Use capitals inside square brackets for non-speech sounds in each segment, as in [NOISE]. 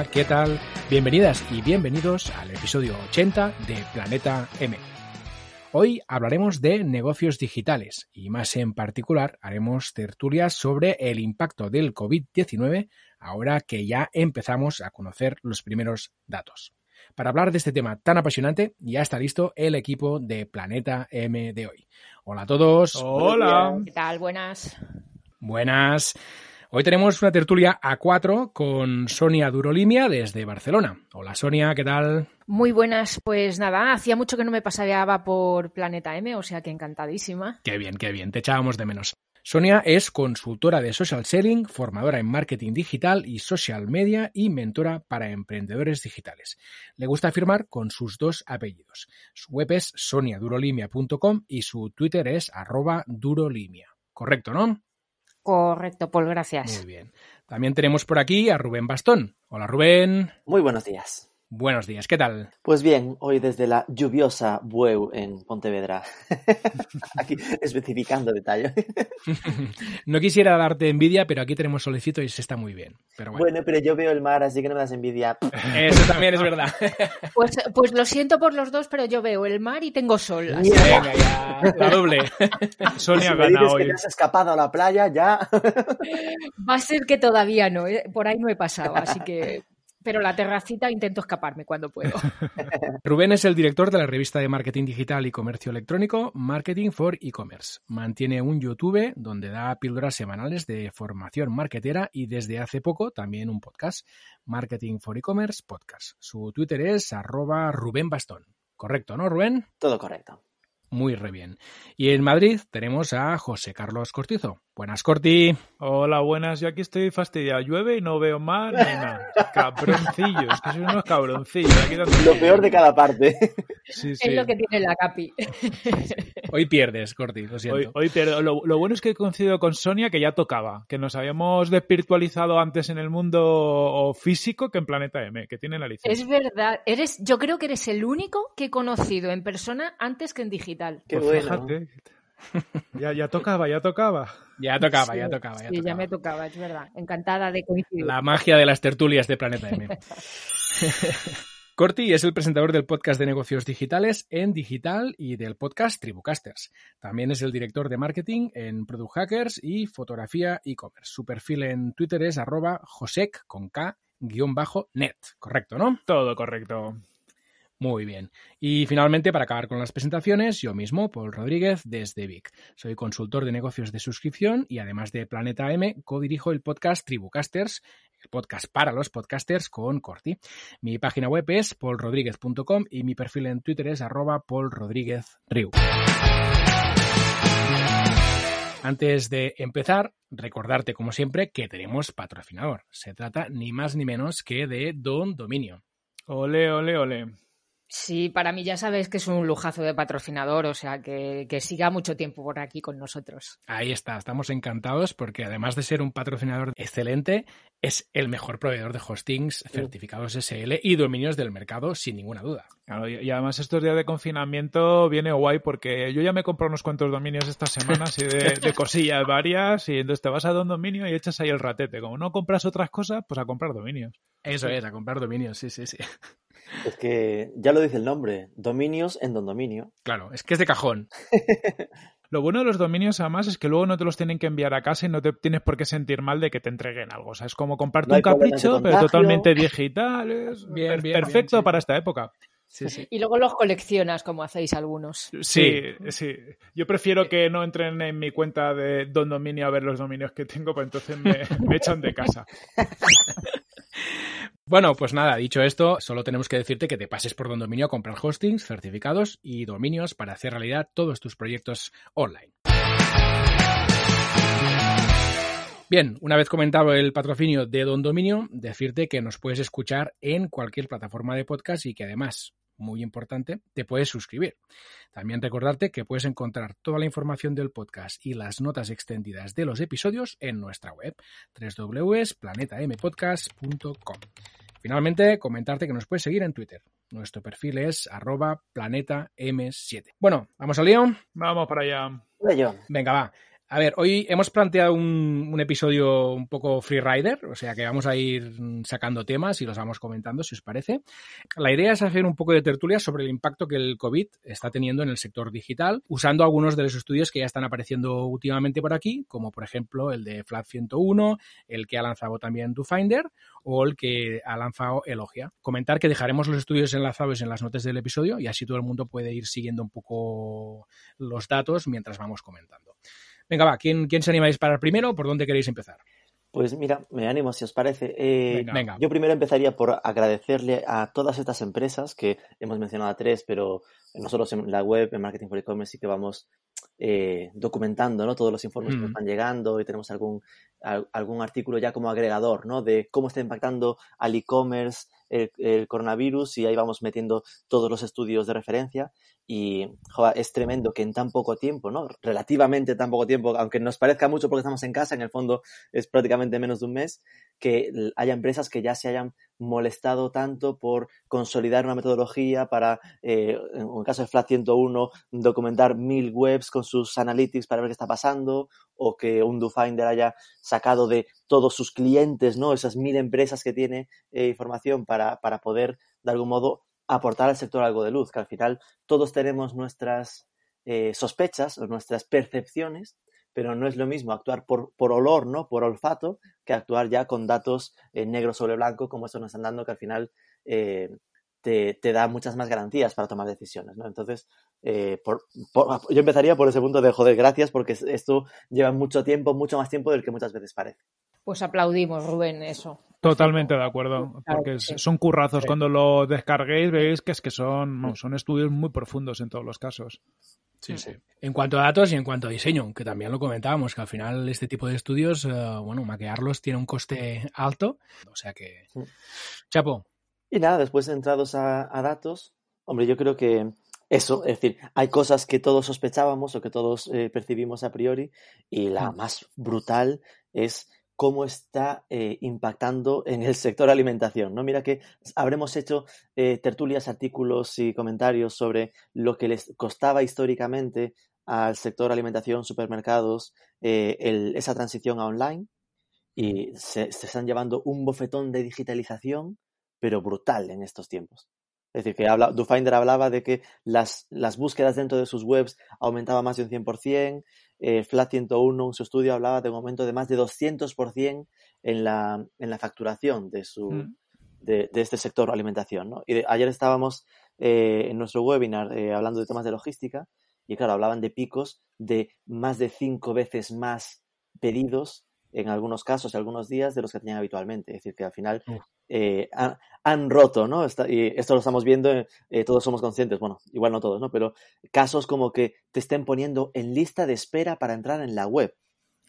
Hola, ¿qué tal? Bienvenidas y bienvenidos al episodio 80 de Planeta M. Hoy hablaremos de negocios digitales y más en particular haremos tertulias sobre el impacto del COVID-19 ahora que ya empezamos a conocer los primeros datos. Para hablar de este tema tan apasionante, ya está listo el equipo de Planeta M de hoy. Hola a todos. Hola. ¿Qué tal? Buenas. Buenas. Hoy tenemos una tertulia a cuatro con Sonia Durolimia desde Barcelona. Hola Sonia, ¿qué tal? Muy buenas. Pues nada, hacía mucho que no me paseaba por Planeta M, o sea que encantadísima. Qué bien, qué bien, te echábamos de menos. Sonia es consultora de social selling, formadora en marketing digital y social media y mentora para emprendedores digitales. Le gusta afirmar con sus dos apellidos. Su web es soniadurolimia.com y su Twitter es arroba durolimia. Correcto, ¿no? Correcto, Paul, gracias. Muy bien. También tenemos por aquí a Rubén Bastón. Hola Rubén. Muy buenos días. Buenos días, ¿qué tal? Pues bien, hoy desde la lluviosa Bueu en Pontevedra. [LAUGHS] aquí especificando detalle. [LAUGHS] no quisiera darte envidia, pero aquí tenemos solecito y se está muy bien. Pero bueno. bueno, pero yo veo el mar, así que no me das envidia. [LAUGHS] Eso también es verdad. Pues, pues lo siento por los dos, pero yo veo el mar y tengo sol. Así. Venga, ya, la doble. Sonia si gana hoy. Que te has escapado a la playa, ya. Va a ser que todavía no, ¿eh? por ahí no he pasado, así que pero la terracita intento escaparme cuando puedo. [LAUGHS] Rubén es el director de la revista de marketing digital y comercio electrónico Marketing for E-Commerce. Mantiene un YouTube donde da píldoras semanales de formación marketera y desde hace poco también un podcast, Marketing for E-Commerce Podcast. Su Twitter es arroba Rubén Bastón. ¿Correcto, no, Rubén? Todo correcto. Muy re bien. Y en Madrid tenemos a José Carlos Cortizo. Buenas, Corti. Hola, buenas. Yo aquí estoy fastidiado. Llueve y no veo mar ni nada. Cabroncillos, que son unos cabroncillos. Aquí lo peor de cada parte. Sí, sí. Es lo que tiene la capi. Hoy pierdes, Corti, lo siento. Hoy, hoy pierdo. Lo, lo, bueno es que he coincidido con Sonia que ya tocaba, que nos habíamos despiritualizado antes en el mundo físico que en Planeta M, que tiene la licencia. Es verdad. Eres, yo creo que eres el único que he conocido en persona antes que en digital. Qué pues bueno. Fíjate. Ya, ya tocaba, ya tocaba. Ya tocaba, ya tocaba. Ya sí, tocaba. ya me tocaba, es verdad. Encantada de coincidir. La magia de las tertulias de Planeta M. [LAUGHS] Corti es el presentador del podcast de negocios digitales en digital y del podcast Tribucasters. También es el director de marketing en Product Hackers y fotografía e-commerce. Su perfil en Twitter es arroba josec con K guion bajo net. Correcto, ¿no? Todo correcto. Muy bien. Y finalmente, para acabar con las presentaciones, yo mismo, Paul Rodríguez, desde Vic. Soy consultor de negocios de suscripción y además de Planeta M, codirijo el podcast Tribucasters, el podcast para los podcasters con Corti. Mi página web es paulrodríguez.com y mi perfil en Twitter es arroba paulrodríguezriu. Antes de empezar, recordarte como siempre que tenemos patrocinador. Se trata ni más ni menos que de Don Dominio. Ole, ole, ole. Sí, para mí ya sabes que es un lujazo de patrocinador, o sea, que, que, siga mucho tiempo por aquí con nosotros. Ahí está, estamos encantados porque además de ser un patrocinador excelente, es el mejor proveedor de hostings, certificados SL y dominios del mercado, sin ninguna duda. Claro, y además estos días de confinamiento viene guay porque yo ya me he comprado unos cuantos dominios esta semana, así de, [LAUGHS] de cosillas varias, y entonces te vas a dar un dominio y echas ahí el ratete. Como no compras otras cosas, pues a comprar dominios. Eso es, a comprar dominios, sí, sí, sí. Es que ya lo dice el nombre, dominios en don dominio. Claro, es que es de cajón. [LAUGHS] Lo bueno de los dominios, además, es que luego no te los tienen que enviar a casa y no te tienes por qué sentir mal de que te entreguen algo. O sea, es como No hay un capricho, pero totalmente digital. Es [LAUGHS] Bien, per- bien, perfecto bien, sí. para esta época. Sí, sí. Y luego los coleccionas, como hacéis algunos. Sí, sí. Yo prefiero que no entren en mi cuenta de Don Dominio a ver los dominios que tengo, pues entonces me, [LAUGHS] me echan de casa. Bueno, pues nada, dicho esto, solo tenemos que decirte que te pases por Don Dominio a comprar hostings, certificados y dominios para hacer realidad todos tus proyectos online. Bien, una vez comentado el patrocinio de Don Dominio, decirte que nos puedes escuchar en cualquier plataforma de podcast y que además, muy importante, te puedes suscribir. También recordarte que puedes encontrar toda la información del podcast y las notas extendidas de los episodios en nuestra web www.planetampodcast.com. Finalmente, comentarte que nos puedes seguir en Twitter. Nuestro perfil es arroba planetam7. Bueno, ¿vamos al lío? Vamos para allá. Venga, va. A ver, hoy hemos planteado un, episodio un poco freerider, o sea que vamos a ir sacando temas y los vamos comentando, si os parece. La idea es hacer un poco de tertulia sobre el impacto que el COVID está teniendo en el sector digital, usando algunos de los estudios que ya están apareciendo últimamente por aquí, como por ejemplo el de Flat 101, el que ha lanzado también DoFinder o el que ha lanzado Elogia. Comentar que dejaremos los estudios enlazados en las notas del episodio y así todo el mundo puede ir siguiendo un poco los datos mientras vamos comentando. Venga, va, ¿quién, quién se anima a disparar primero? ¿Por dónde queréis empezar? Pues mira, me animo si os parece. Eh, Venga. Venga. Yo primero empezaría por agradecerle a todas estas empresas, que hemos mencionado a tres, pero nosotros en la web, en Marketing for E-Commerce, sí que vamos eh, documentando ¿no? todos los informes que nos Mm. van llegando y tenemos algún, al- algún artículo ya como agregador ¿no? de cómo está impactando al e-commerce el, el coronavirus y ahí vamos metiendo todos los estudios de referencia y es tremendo que en tan poco tiempo, ¿no? relativamente tan poco tiempo, aunque nos parezca mucho porque estamos en casa, en el fondo es prácticamente menos de un mes, que haya empresas que ya se hayan molestado tanto por consolidar una metodología para, eh, en el caso de Flat 101, documentar mil webs con sus analytics para ver qué está pasando, o que un DoFinder haya sacado de todos sus clientes, ¿no? Esas mil empresas que tiene eh, información para, para poder, de algún modo, aportar al sector algo de luz, que al final todos tenemos nuestras eh, sospechas o nuestras percepciones, pero no es lo mismo actuar por, por olor, ¿no? Por olfato, que actuar ya con datos eh, negro sobre blanco, como estos nos están dando, que al final eh, te, te da muchas más garantías para tomar decisiones, ¿no? Entonces, eh, yo empezaría por ese punto de, joder, gracias, porque es- esto lleva mucho tiempo, mucho más tiempo del que muchas veces parece. Pues aplaudimos, Rubén, eso. Totalmente de acuerdo, porque son currazos. Cuando lo descarguéis veis que es que son, no, son estudios muy profundos en todos los casos. Sí, sí. En cuanto a datos y en cuanto a diseño, que también lo comentábamos, que al final este tipo de estudios, eh, bueno, maquearlos tiene un coste alto, o sea que... Sí. Chapo, Y nada, después entrados a, a datos, hombre, yo creo que eso, es decir, hay cosas que todos sospechábamos o que todos eh, percibimos a priori y la Mm. más brutal es cómo está eh, impactando en el sector alimentación, ¿no? Mira que habremos hecho eh, tertulias, artículos y comentarios sobre lo que les costaba históricamente al sector alimentación, supermercados, eh, esa transición a online y se están llevando un bofetón de digitalización, pero brutal en estos tiempos. Es decir, que habla, DoFinder hablaba de que las, las búsquedas dentro de sus webs aumentaban más de un 100%, eh, Flat 101 en su estudio hablaba de un aumento de más de 200% en la, en la facturación de, su, Mm. de, de este sector alimentación. ¿no? Y de- ayer estábamos eh, en nuestro webinar eh, hablando de temas de logística y claro, hablaban de picos de más de cinco veces más pedidos en algunos casos y algunos días de los que tenían habitualmente. Es decir, que al final. Eh, han, han roto, ¿no? Y esto lo estamos viendo, eh, todos somos conscientes, bueno, igual no todos, ¿no? Pero casos como que te estén poniendo en lista de espera para entrar en la web.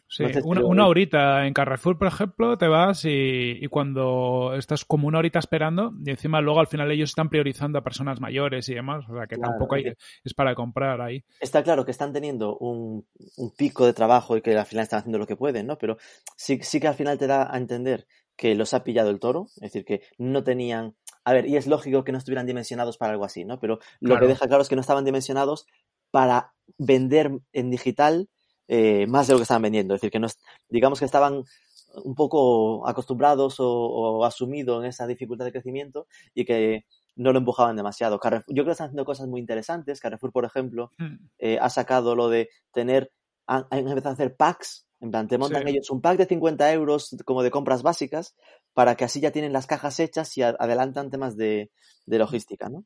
Sí, Entonces, una, una horita en Carrefour, por ejemplo, te vas y, y cuando estás como una horita esperando, y encima luego al final ellos están priorizando a personas mayores y demás, o sea que Claro, tampoco hay, es es para comprar ahí. Está claro que están teniendo un, un pico de trabajo y que al final están haciendo lo que pueden, ¿no? Pero sí, sí que al final te da a entender que los ha pillado el toro, es decir, que no tenían... A ver, y es lógico que no estuvieran dimensionados para algo así, ¿no? Pero lo Claro. que deja claro es que no estaban dimensionados para vender en digital eh, más de lo que estaban vendiendo. Es decir, que no, digamos que estaban un poco acostumbrados o, o asumido en esa dificultad de crecimiento y que no lo empujaban demasiado. Carrefour, yo creo que están haciendo cosas muy interesantes. Carrefour, por ejemplo, Mm. eh, ha sacado lo de tener, han, han empezado a hacer packs, en plan, te montan Sí. ellos un pack de 50 euros como de compras básicas, para que así ya tienen las cajas hechas y adelantan temas de, de logística, ¿no?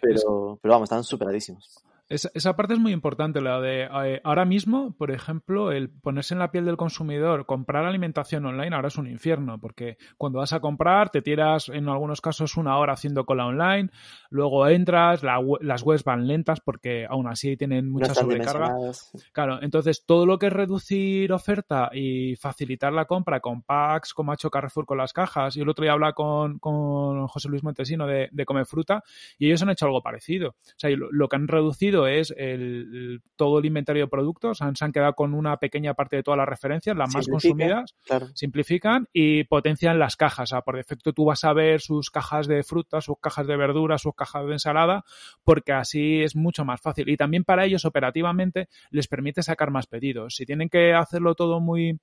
Pero, pero vamos, están superadísimos. Esa, esa parte es muy importante, la de eh, ahora mismo, por ejemplo, el ponerse en la piel del consumidor, comprar alimentación online ahora es un infierno, porque cuando vas a comprar te tiras en algunos casos una hora haciendo cola online, luego entras, la las webs van lentas porque aún así tienen mucha sobrecarga. Claro, entonces todo lo que es reducir oferta y facilitar la compra con packs, como ha hecho Carrefour con las cajas, y el otro día hablaba con, con José Luis Montesino de, de Come Fruta, y ellos han hecho algo parecido. O sea, lo que han reducido es el, todo el inventario de productos, han, se han quedado con una pequeña parte de todas las referencias, las más consumidas, Claro. simplifican y potencian las cajas. O sea, por defecto tú vas a ver sus cajas de frutas, sus cajas de verduras, sus cajas de ensalada, porque así es mucho más fácil. Y también para ellos operativamente les permite sacar más pedidos. Si tienen que hacerlo todo muy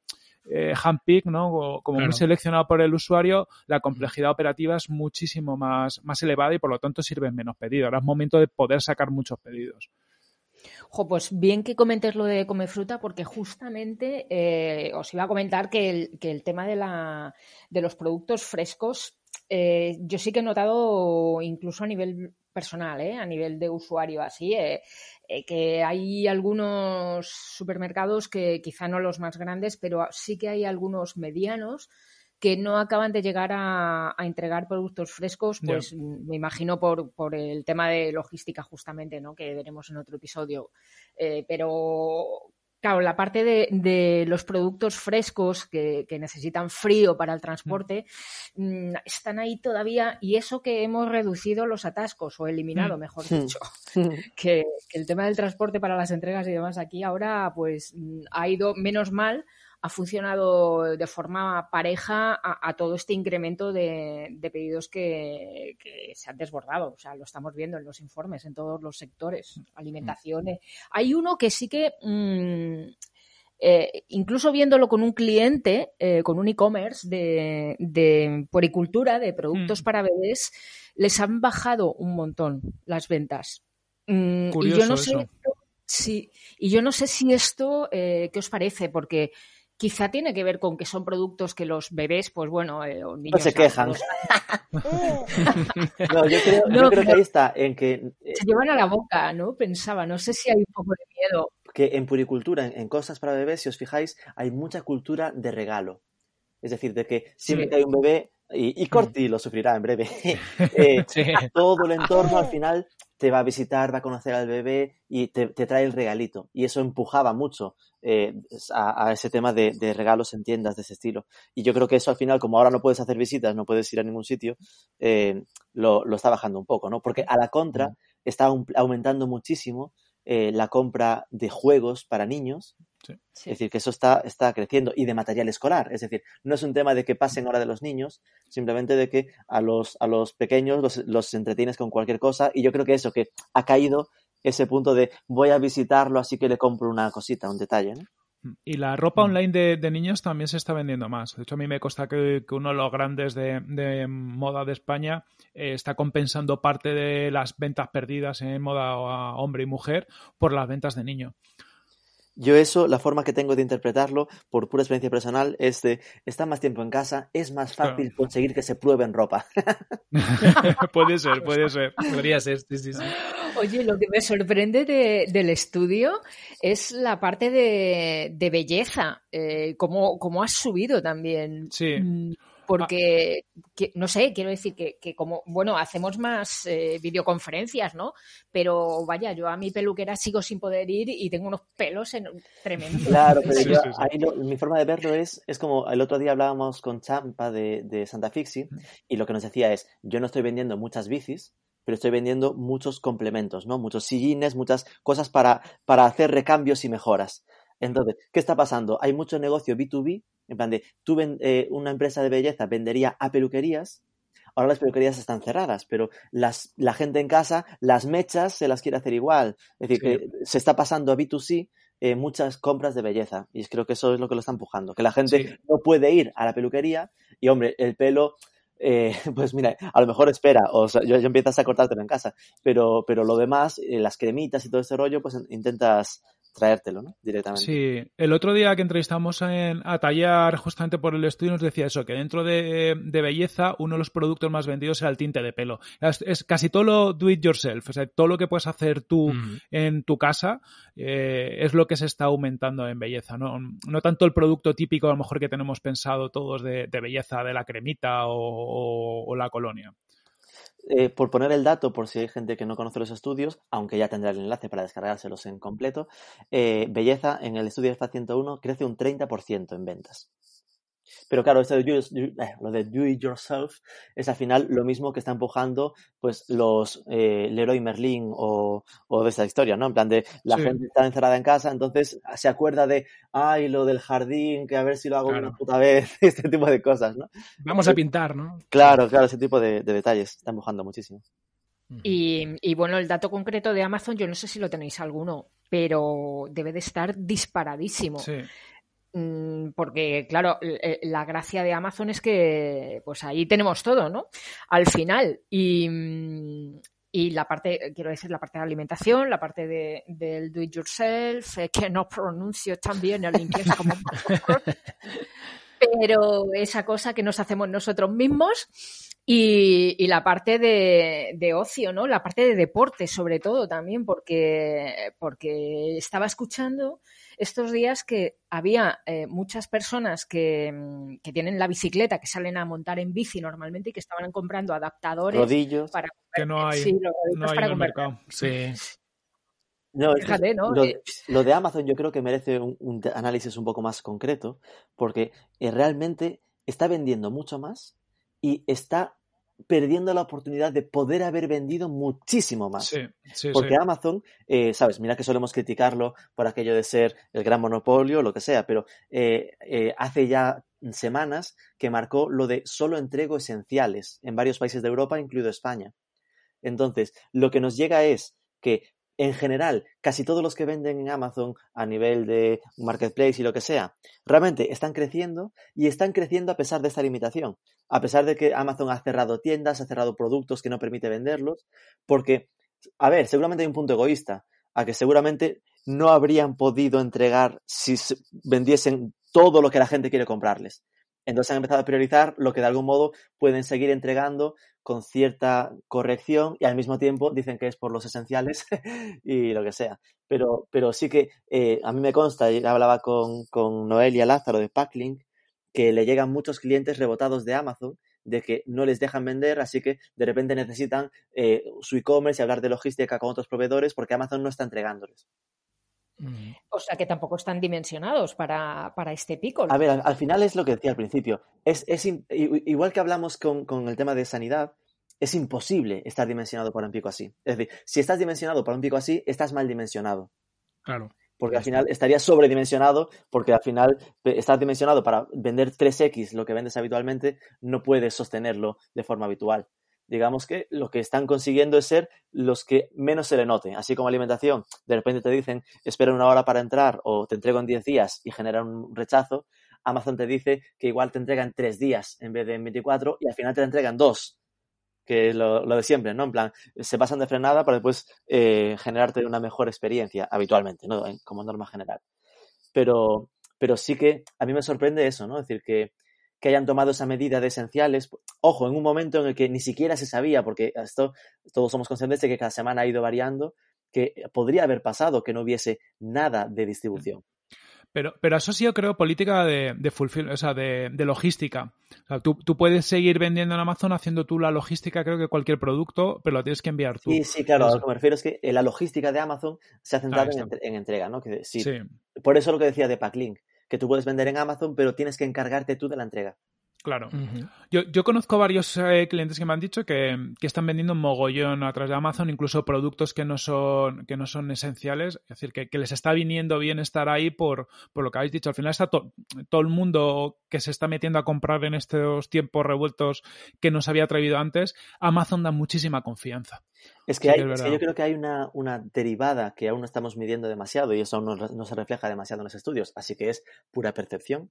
eh, handpick, ¿no? O como Claro. muy seleccionado por el usuario, la complejidad operativa es muchísimo más, más elevada y por lo tanto sirven menos pedidos. Ahora es momento de poder sacar muchos pedidos. Jo, pues bien que comentes lo de Come Fruta, porque justamente eh, os iba a comentar que el, que el tema de, la, de los productos frescos, eh, yo sí que he notado, incluso a nivel personal, eh, a nivel de usuario, así, eh, eh, que hay algunos supermercados que quizá no los más grandes, pero sí que hay algunos medianos que no acaban de llegar a, a entregar productos frescos, pues mm, me imagino por, por el tema de logística justamente, ¿no? Que veremos en otro episodio. Eh, pero claro, la parte de, de los productos frescos que, que necesitan frío para el transporte mm, están ahí todavía y eso que hemos reducido los atascos o eliminado, Mm. mejor Mm. dicho, [LAUGHS] que, que el tema del transporte para las entregas y demás aquí ahora pues mm, ha ido menos mal ha funcionado de forma pareja a, a todo este incremento de, de pedidos que, que se han desbordado. O sea, lo estamos viendo en los informes, en todos los sectores. Alimentación. eh. Hay uno que sí que, mm, eh, incluso viéndolo con un cliente, eh, con un e-commerce de, de poricultura, de productos Mm. para bebés, les han bajado un montón las ventas. Mm, y yo Curioso no sé eso. sí, y yo no sé si esto, eh, ¿qué os parece? Porque quizá tiene que ver con que son productos que los bebés, pues bueno, eh, o niños se quejan. [LAUGHS] No, yo creo, yo No, creo que ahí está, en que, eh, se llevan a la boca, ¿no? Pensaba, no sé si hay un poco de miedo. que en puricultura, en, en cosas para bebés, si os fijáis, hay mucha cultura de regalo. Es decir, de que siempre Sí. que hay un bebé, y, y Corti lo sufrirá en breve, [LAUGHS] eh, Sí. todo el entorno al final te va a visitar, va a conocer al bebé y te, te trae el regalito. Y eso empujaba mucho eh, a, a ese tema de, de regalos en tiendas de ese estilo. Y yo creo que eso al final, como ahora no puedes hacer visitas, no puedes ir a ningún sitio, eh, lo, lo está bajando un poco, ¿no? Porque a la contra está aum- aumentando muchísimo eh, la compra de juegos para niños. Sí. Es decir, que eso está, está creciendo y de material escolar. Es decir, no es un tema de que pasen hora de los niños, simplemente de que a los, a los pequeños los, los entretienes con cualquier cosa. Y yo creo que eso, que ha caído ese punto de voy a visitarlo, así que le compro una cosita, un detalle. ¿no? Y la ropa online de, de niños también se está vendiendo más. De hecho, a mí me consta que, que uno de los grandes de, de moda de España eh, está compensando parte de las ventas perdidas en moda a hombre y mujer por las ventas de niño. Yo eso, la forma que tengo de interpretarlo, por pura experiencia personal, es de estar más tiempo en casa, es más fácil Claro. conseguir que se prueben ropa. [LAUGHS] puede ser, puede ser. Podría ser, sí, sí, sí. Oye, lo que me sorprende de- del estudio es la parte de, de belleza, eh, cómo, cómo has subido también. Sí. Mm, Porque, que- no sé, quiero decir que, que como, bueno, hacemos más eh, videoconferencias, ¿no? Pero vaya, yo a mi peluquera sigo sin poder ir y tengo unos pelos en, tremendos. Claro, pero Sí, yo, sí, sí. ahí lo- mi forma de verlo es, es como el otro día hablábamos con Champa de, de Santa Fixi y lo que nos decía es, yo no estoy vendiendo muchas bicis, pero estoy vendiendo muchos complementos, ¿no? Muchos sillines, muchas cosas para, para hacer recambios y mejoras. Entonces, ¿qué está pasando? Hay mucho negocio B2B, en plan de, tú ven- eh, una empresa de belleza vendería a peluquerías, ahora las peluquerías están cerradas, pero las, la gente en casa, las mechas se las quiere hacer igual. Es decir, Sí. que se está pasando a B2C eh, muchas compras de belleza y creo que eso es lo que lo está empujando, que la gente Sí. no puede ir a la peluquería y, hombre, el pelo eh, [LAUGHS] pues mira, a lo mejor espera, o sea, yo, yo empiezas a cortártelo en casa, pero, pero lo demás, eh, las cremitas y todo ese rollo, pues intentas traértelo, ¿no? Directamente. Sí, el otro día que entrevistamos en, a Tallar justamente por el estudio nos decía eso, que dentro de, de belleza uno de los productos más vendidos era el tinte de pelo. Es, es casi todo lo do it yourself, o sea, todo lo que puedes hacer tú Mm. en tu casa eh, es lo que se está aumentando en belleza, ¿no? No tanto el producto típico a lo mejor que tenemos pensado todos de, de belleza, de la cremita o, o- o la colonia. Eh, por poner el dato, por si hay gente que no conoce los estudios, aunque ya tendrá el enlace para descargárselos en completo, eh, Belleza en el estudio Alfa 101 crece un 30% en ventas. Pero claro, esto de do, do- eh, lo de do it yourself es al final lo mismo que está empujando pues los eh, Leroy Merlin o, o de esta historia, ¿no? En plan de la Sí. gente está encerrada en casa, entonces se acuerda de, ay, lo del jardín, que a ver si lo hago Claro. una puta vez, [LAUGHS] este tipo de cosas, ¿no? Vamos a pintar, ¿no? Claro, claro, ese tipo de, de detalles está empujando muchísimo. Y, y bueno, el dato concreto de Amazon, yo no sé si lo tenéis alguno, pero debe de estar disparadísimo. Sí. Mm, Porque, claro, eh, la gracia de Amazon es que pues ahí tenemos todo, ¿no? Al final. Y, mm, y la parte, quiero decir, la parte de alimentación, la parte de, del do it yourself, eh, que no pronuncio tan bien el inglés [LAUGHS] como pero esa cosa que nos hacemos nosotros mismos y, y la parte de, de ocio, ¿no? La parte de deporte, sobre todo también, porque, porque estaba escuchando estos días que había eh, muchas personas que, mm, que tienen la bicicleta, que salen a montar en bici normalmente y que estaban comprando adaptadores Rodillos. para Que no hay, sí, los no hay para en el mercado. Sí. No, Fíjate, ¿no? Lo, Eh, lo de Amazon yo creo que merece un, análisis un poco más concreto, porque eh, realmente está vendiendo mucho más y está perdiendo la oportunidad de poder haber vendido muchísimo más. Sí, sí, Porque sí. Amazon, eh, sabes, mira que solemos criticarlo por aquello de ser el gran monopolio, lo que sea, pero eh, eh, hace ya semanas que marcó lo de solo entrego esenciales en varios países de Europa, incluido España. Entonces, lo que nos llega es que, en general, casi todos los que venden en Amazon a nivel de marketplace y lo que sea, realmente están creciendo y están creciendo a pesar de esta limitación. A pesar de que Amazon ha cerrado tiendas, ha cerrado productos que no permite venderlos, porque, a ver, seguramente hay un punto egoísta, a que seguramente no habrían podido entregar si se vendiesen todo lo que la gente quiere comprarles. Entonces han empezado a priorizar lo que de algún modo pueden seguir entregando con cierta corrección y al mismo tiempo dicen que es por los esenciales [LAUGHS] y lo que sea. Pero, pero sí que eh, a mí me consta, y hablaba con, con Noelia Lázaro de Packlink, que le llegan muchos clientes rebotados de Amazon de que no les dejan vender, así que de repente necesitan eh, su e-commerce y hablar de logística con otros proveedores porque Amazon no está entregándoles. Mm. O sea que tampoco están dimensionados para, para este pico. A ver, al, al final es lo que decía al principio. Es, es igual que hablamos con, con el tema de sanidad, es imposible estar dimensionado para un pico así. Es decir, si estás dimensionado para un pico así, estás mal dimensionado. Claro. Porque al final estarías sobredimensionado, porque al final estás dimensionado para vender 3x lo que vendes habitualmente, no puedes sostenerlo de forma habitual. Digamos que lo que están consiguiendo es ser los que menos se le note. Así como alimentación, de repente te dicen, espera una hora para entrar o te entrego en 10 días y genera un rechazo. Amazon te dice que igual te entregan 3 días en vez de en 24 y al final te la entregan 2 que es lo, de siempre, ¿no? En plan, se pasan de frenada para después eh, generarte una mejor experiencia, habitualmente, ¿no? Como norma general. Pero, pero sí que a mí me sorprende eso, ¿no? Es decir, que, que hayan tomado esa medida de esenciales. Ojo, en un momento en el que ni siquiera se sabía, porque esto todos somos conscientes de que cada semana ha ido variando, que podría haber pasado que no hubiese nada de distribución. Pero, pero eso sí yo creo política de, de fulfill- o sea, de, de logística. O sea, tú, tú puedes seguir vendiendo en Amazon haciendo tú la logística, creo que cualquier producto, pero lo tienes que enviar tú. Sí, sí, claro, a lo que me refiero es que eh, la logística de Amazon se ha centrado Ahí en, entrega, ¿no? Que Sí, Por eso lo que decía de Packlink, que tú puedes vender en Amazon, pero tienes que encargarte tú de la entrega. Claro. Yo, yo conozco varios eh, clientes que me han dicho que, que están vendiendo un mogollón a través de Amazon, incluso productos que no son, que no son esenciales. Es decir, que, que les está viniendo bien estar ahí por, por lo que habéis dicho. Al final está to- todo el mundo que se está metiendo a comprar en estos tiempos revueltos que no se había atrevido antes. Amazon da muchísima confianza. Es que, Sí hay, que es es que yo creo que hay una, una derivada que aún no estamos midiendo demasiado y eso aún no, no se refleja demasiado en los estudios, así que es pura percepción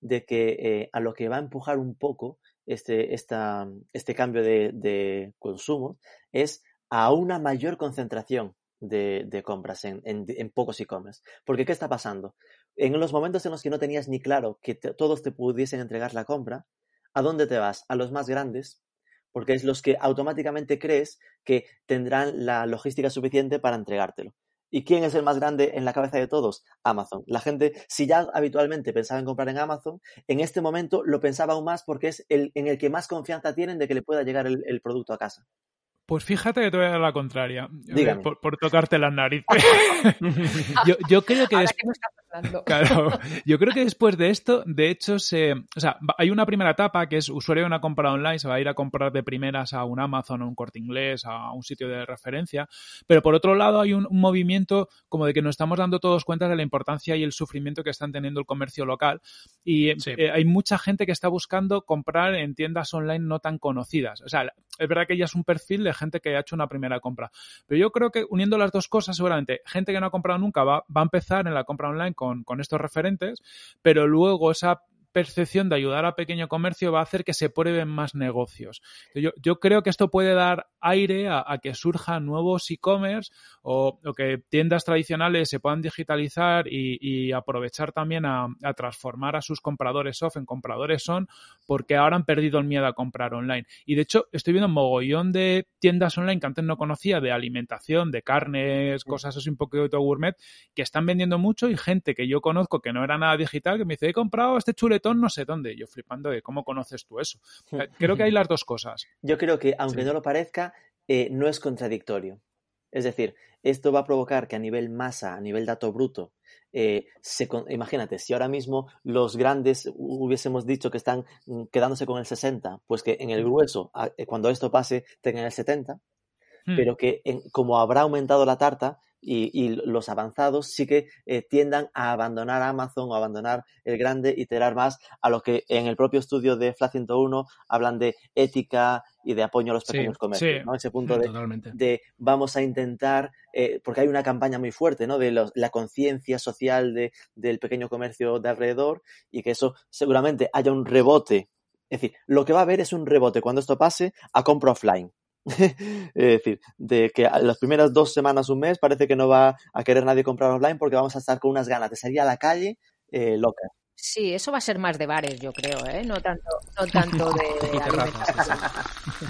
de que eh, a lo que va a empujar un poco este, esta, este cambio de, de consumo es a una mayor concentración de, de compras en, en, pocos e-commerce. Porque, ¿qué está pasando? En los momentos en los que no tenías ni claro que todos te pudiesen entregar la compra, ¿a dónde te vas? A los más grandes, porque es los que automáticamente crees que tendrán la logística suficiente para entregártelo. ¿Y quién es el más grande en la cabeza de todos? Amazon. La gente, si ya habitualmente pensaba en comprar en Amazon, en este momento lo pensaba aún más porque es el en el que más confianza tienen de que le pueda llegar el, el producto a casa. Pues fíjate que te voy a dar la contraria. Dígame. Por, por tocarte las narices. [LAUGHS] [LAUGHS] yo, yo, creo que, Ahora des... que no está hablando. Claro, [LAUGHS] yo creo que después de esto, de hecho, se, o sea, hay una primera etapa que es usuario de una compra online, se va a ir a comprar de primeras a un Amazon, a un corte inglés, a un sitio de referencia, pero por otro lado hay un, un movimiento como de que nos estamos dando todos cuenta de la importancia y el sufrimiento que están teniendo el comercio local y Sí. eh, hay mucha gente que está buscando comprar en tiendas online no tan conocidas. O sea, es verdad que ya es un perfil de gente que ha hecho una primera compra. Pero yo creo que uniendo las dos cosas, seguramente gente que no ha comprado nunca va, va a empezar en la compra online con, con estos referentes, pero luego esa percepción de ayudar a pequeño comercio va a hacer que se prueben más negocios. Yo, yo creo que esto puede dar aire a, a que surjan nuevos e-commerce o, o, que tiendas tradicionales se puedan digitalizar y, y aprovechar también a, a, transformar a sus compradores off en compradores on porque ahora han perdido el miedo a comprar online. Y de hecho estoy viendo un mogollón de tiendas online que antes no conocía de alimentación, de carnes, cosas así un poquito gourmet, que están vendiendo mucho y gente que yo conozco que no era nada digital que me dice he comprado este no sé dónde. Yo flipando de cómo conoces tú eso. Creo que hay las dos cosas. Yo creo que, aunque sí. no lo parezca, eh, no es contradictorio. Es decir, esto va a provocar que a nivel masa, a nivel dato bruto, eh, se, imagínate, si ahora mismo los grandes hubiésemos dicho que están mm, quedándose con el 60, pues que en el grueso, cuando esto pase, tengan el 70, hmm. pero que en, como habrá aumentado la tarta, y, y, los avanzados sí que eh, tiendan a abandonar Amazon o abandonar el grande y tirar más a lo que en el propio estudio de FLA 101 hablan de ética y de apoyo a los pequeños sí, comercios, sí, ¿no? Ese punto [LAUGHS] de, vamos a intentar, eh, porque hay una campaña muy fuerte, ¿no? De los, la conciencia social de, del pequeño comercio de alrededor y que eso seguramente haya un rebote. Es decir, lo que va a haber es un rebote cuando esto pase a compra offline. [LAUGHS] es decir, de que las primeras dos semanas, un mes, parece que no va a querer nadie comprar online porque vamos a estar con unas ganas de salir a la calle eh. Sí, eso va a ser más de bares, yo creo, ¿eh? No tanto, no [LAUGHS] tanto de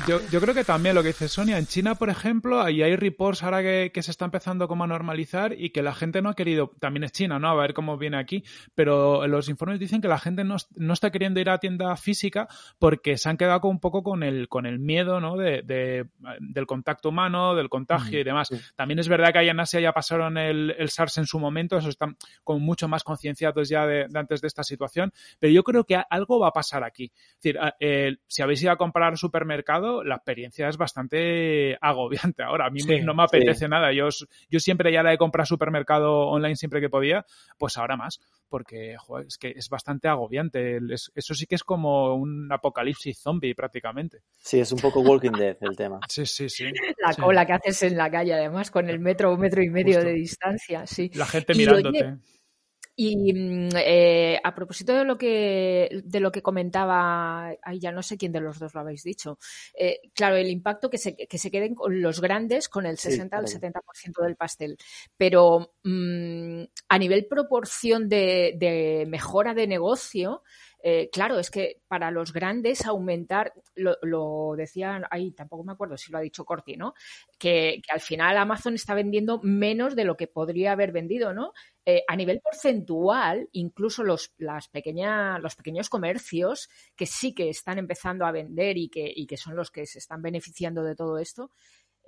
yo, yo, creo que también lo que dice Sonia, en China, por ejemplo, ahí hay reports ahora que, que, se está empezando como a normalizar y que la gente no ha querido, también es China, ¿no? A ver cómo viene aquí, pero los informes dicen que la gente no, no está queriendo ir a tienda física porque se han quedado con, un poco con el, con el miedo, ¿no? De, de del contacto humano, del contagio mm, y demás. Sí. También es verdad que allá en Asia ya pasaron el, el SARS en su momento, eso están como mucho más concienciados ya de, de antes de esta situación, pero yo creo que algo va a pasar aquí. Es decir, eh, si habéis ido a comprar al supermercado, la experiencia es bastante [LAUGHS] agobiante ahora. A mí sí, no me apetece sí. nada. Yo, yo siempre ya la he comprado supermercado online siempre que podía, pues ahora más, porque joder, es que es bastante agobiante. Es, eso sí que es como un apocalipsis zombie prácticamente. Sí, es un poco Walking Dead el tema. [LAUGHS] Sí, sí, sí. La cola que haces en la calle, además, con el metro, un metro y medio Justo. de distancia, sí. La gente mirándote. Y, oye, y eh, a propósito de lo que de lo que comentaba, ay, ya no sé quién de los dos lo habéis dicho. Eh, claro, el impacto que se, que se queden con los grandes con el 60 al sí, 70% del pastel. Pero mmm, a nivel proporción de, de mejora de negocio, eh, claro, es que para los grandes aumentar, lo, decían, ahí tampoco me acuerdo si lo ha dicho Corti, ¿no? Que, al final Amazon está vendiendo menos de lo que podría haber vendido, ¿no? Eh, a nivel porcentual, incluso los, las los pequeños comercios que sí que están empezando a vender y que, y que son los que se están beneficiando de todo esto,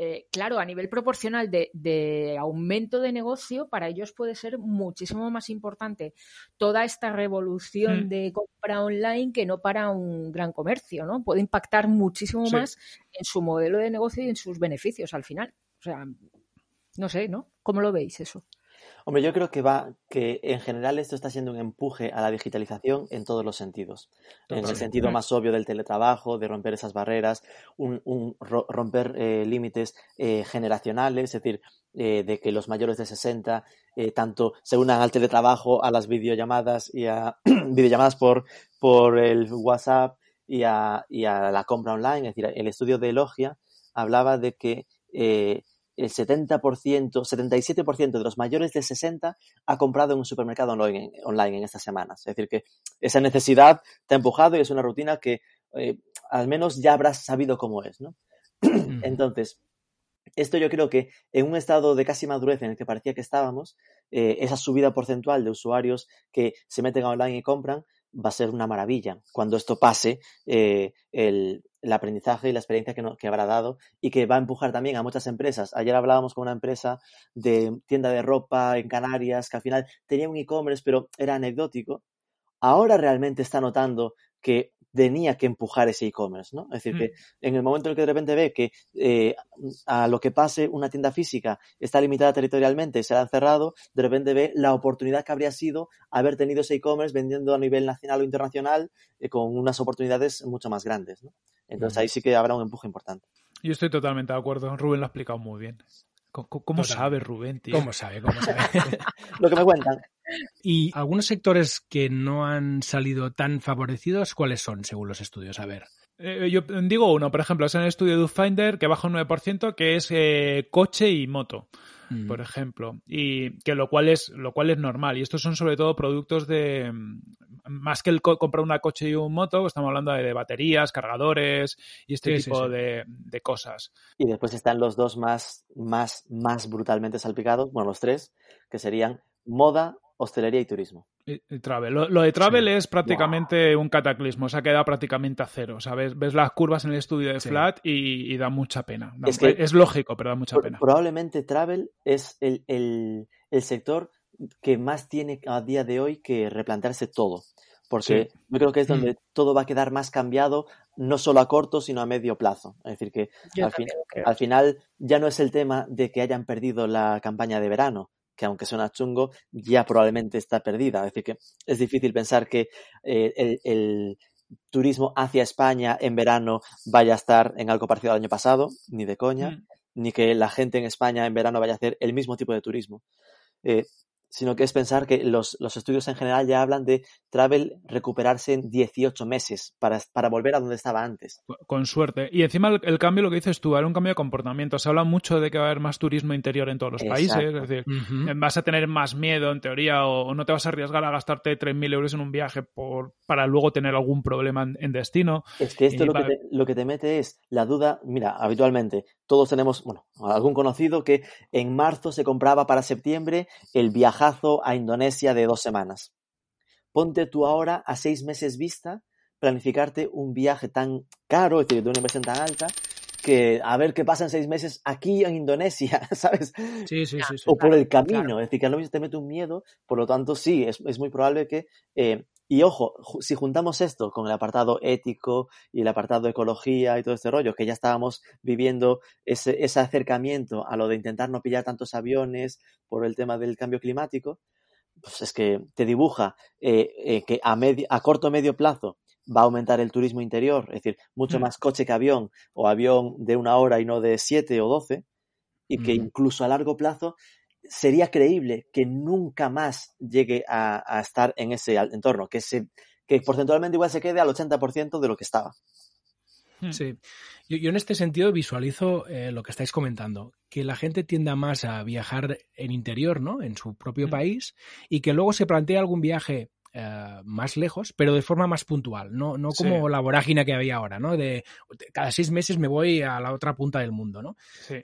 eh, claro, a nivel proporcional de, de, aumento de negocio, para ellos puede ser muchísimo más importante toda esta revolución mm. de compra online que no para un gran comercio, ¿no? Puede impactar muchísimo sí. más en su modelo de negocio y en sus beneficios al final. O sea, no sé, ¿no? ¿Cómo lo veis eso? Hombre, yo creo que va, que en general esto está siendo un empuje a la digitalización en todos los sentidos. Totalmente. En el sentido más obvio del teletrabajo, de romper esas barreras, un, un romper eh, límites eh, generacionales, es decir, eh, de que los mayores de 60 eh, tanto se unan al teletrabajo, a las videollamadas y a [CLEARS THROAT] videollamadas por, por el WhatsApp y a, y a la compra online. Es decir, el estudio de Elogia hablaba de que eh, el 70%, 77% de los mayores de 60 ha comprado en un supermercado online, online, en estas semanas. Es decir, que esa necesidad te ha empujado y es una rutina que eh, al menos ya habrás sabido cómo es, ¿no? Entonces, esto yo creo que en un estado de casi madurez en el que parecía que estábamos, eh, esa subida porcentual de usuarios que se meten online y compran va a ser una maravilla cuando esto pase eh, el, el, aprendizaje y la experiencia que, no, que, habrá dado y que va a empujar también a muchas empresas. Ayer hablábamos con una empresa de tienda de ropa en Canarias que al final tenía un e-commerce pero era anecdótico. Ahora realmente está notando que tenía que empujar ese e-commerce, ¿no? Es decir, que mm. en el momento en el que de repente ve que eh, a lo que pase una tienda física está limitada territorialmente, se ha cerrado, de repente ve la oportunidad que habría sido haber tenido ese e-commerce vendiendo a nivel nacional o internacional eh, con unas oportunidades mucho más grandes, ¿no? Entonces ahí sí que habrá un empuje importante. Yo estoy totalmente de acuerdo. Rubén lo ha explicado muy bien. ¿Cómo, cómo sabe Rubén, tío? ¿Cómo sabe? ¿Cómo sabe? [LAUGHS] [LAUGHS] lo que me cuentan. ¿Y algunos sectores que no han salido tan favorecidos, cuáles son, según los estudios? A ver. Eh, yo digo uno, por ejemplo, es en el estudio de Finder que baja un 9%, que es eh, coche y moto, mm. por ejemplo. Y que lo cual es, lo cual es normal. Y estos son sobre todo productos de más que el co comprar una coche y un moto, estamos hablando de, de baterías, cargadores y este sí, tipo sí, sí. De, de, cosas. Y después están los dos más, más, más brutalmente salpicados, bueno, los tres, que serían moda, hostelería y turismo. Y, y travel. Lo, lo, de travel sí. es prácticamente wow. un cataclismo, se ha quedado prácticamente a cero. ¿sabes? Ves las curvas en el estudio de sí. Flat y, y, da mucha pena. Da, es, que, es, lógico, pero da mucha pena. Probablemente travel es el, el, el, sector que más tiene a día de hoy que replantearse todo. Porque sí. yo creo que es donde mm. todo va a quedar más cambiado, no solo a corto, sino a medio plazo. Es decir, que al, fin, al final ya no es el tema de que hayan perdido la campaña de verano, que aunque suena chungo, ya probablemente está perdida. Es decir, que es difícil pensar que eh, el, el, turismo hacia España en verano vaya a estar en algo parecido al año pasado, ni de coña, mm. ni que la gente en España en verano vaya a hacer el mismo tipo de turismo. Eh, sino que es pensar que los, los, estudios en general ya hablan de travel recuperarse en 18 meses para, para volver a donde estaba antes. Con suerte. Y encima el, el, cambio, lo que dices tú, era un cambio de comportamiento. Se habla mucho de que va a haber más turismo interior en todos los Exacto. países. Es decir, uh -huh. vas a tener más miedo en teoría o, o, no te vas a arriesgar a gastarte 3.000 euros en un viaje por, para luego tener algún problema en, en destino. Es que esto lo que, te, lo que te mete es la duda, mira, habitualmente todos tenemos, bueno, algún conocido que en marzo se compraba para septiembre el viajazo a Indonesia de dos semanas. Ponte tú ahora a seis meses vista planificarte un viaje tan caro, es decir, de una inversión tan alta, que a ver qué pasa en seis meses aquí en Indonesia, [LAUGHS] ¿sabes? Sí, sí, sí. sí o por el camino, claro. es decir, que a lo mejor te mete un miedo, por lo tanto, sí, es, es muy probable que eh, y ojo, si juntamos esto con el apartado ético y el apartado de ecología y todo este rollo, que ya estábamos viviendo ese, ese acercamiento a lo de intentar no pillar tantos aviones por el tema del cambio climático, pues es que te dibuja eh, eh, que a, medio, a corto o medio plazo va a aumentar el turismo interior, es decir, mucho mm. más coche que avión, o avión de una hora y no de siete o doce, y que mm. incluso a largo plazo sería creíble que nunca más llegue a, a estar en ese entorno, que, se, que porcentualmente igual se quede al 80% de lo que estaba. Hmm. Sí, yo, yo en este sentido visualizo eh, lo que estáis comentando, que la gente tienda más a viajar en interior, ¿no? En su propio mm. país y que luego se plantea algún viaje Uh, más lejos, pero de forma más puntual, no, no como sí. la vorágine que había ahora, ¿no? De cada seis meses me voy a la otra punta del mundo, ¿no? Sí.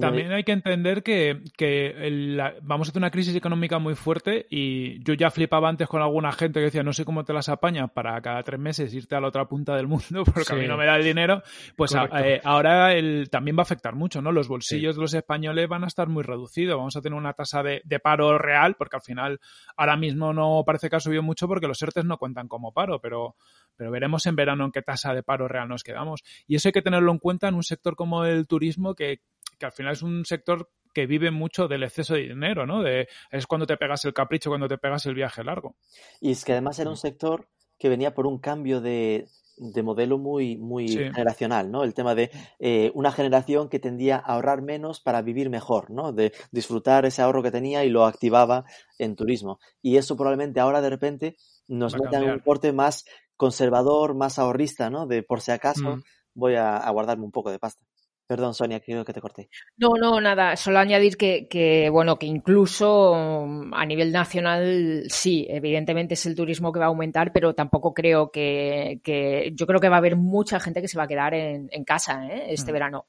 También hay que entender que, que el, vamos a tener una crisis económica muy fuerte y yo ya flipaba antes con alguna gente que decía no sé cómo te las apañas para cada tres meses irte a la otra punta del mundo [LAUGHS] porque sí. a mí no me da el dinero. Pues a, eh, ahora el, también va a afectar mucho, ¿no? Los bolsillos sí. de los españoles van a estar muy reducidos. Vamos a tener una tasa de, de, paro real porque al final ahora mismo no parece que ha subido mucho porque los ERTES no cuentan como paro, pero, pero veremos en verano en qué tasa de paro real nos quedamos. Y eso hay que tenerlo en cuenta en un sector como el turismo que que al final es un sector que vive mucho del exceso de dinero, ¿no? De, es cuando te pegas el capricho, cuando te pegas el viaje largo. Y es que además era un sector que venía por un cambio de, de modelo muy, muy sí. generacional, ¿no? El tema de eh, una generación que tendía a ahorrar menos para vivir mejor, ¿no? De disfrutar ese ahorro que tenía y lo activaba en turismo. Y eso probablemente ahora de repente nos meta en un corte más conservador, más ahorrista, ¿no? De por si acaso Mm. voy a, a guardarme un poco de pasta. Perdón, Sonia, creo que te corté. No, no, nada. Solo añadir que, que, bueno, que incluso mm, a nivel nacional, sí, evidentemente es el turismo que va a aumentar, pero tampoco creo que, que yo creo que va a haber mucha gente que se va a quedar en, en casa ¿eh? este Mm. verano.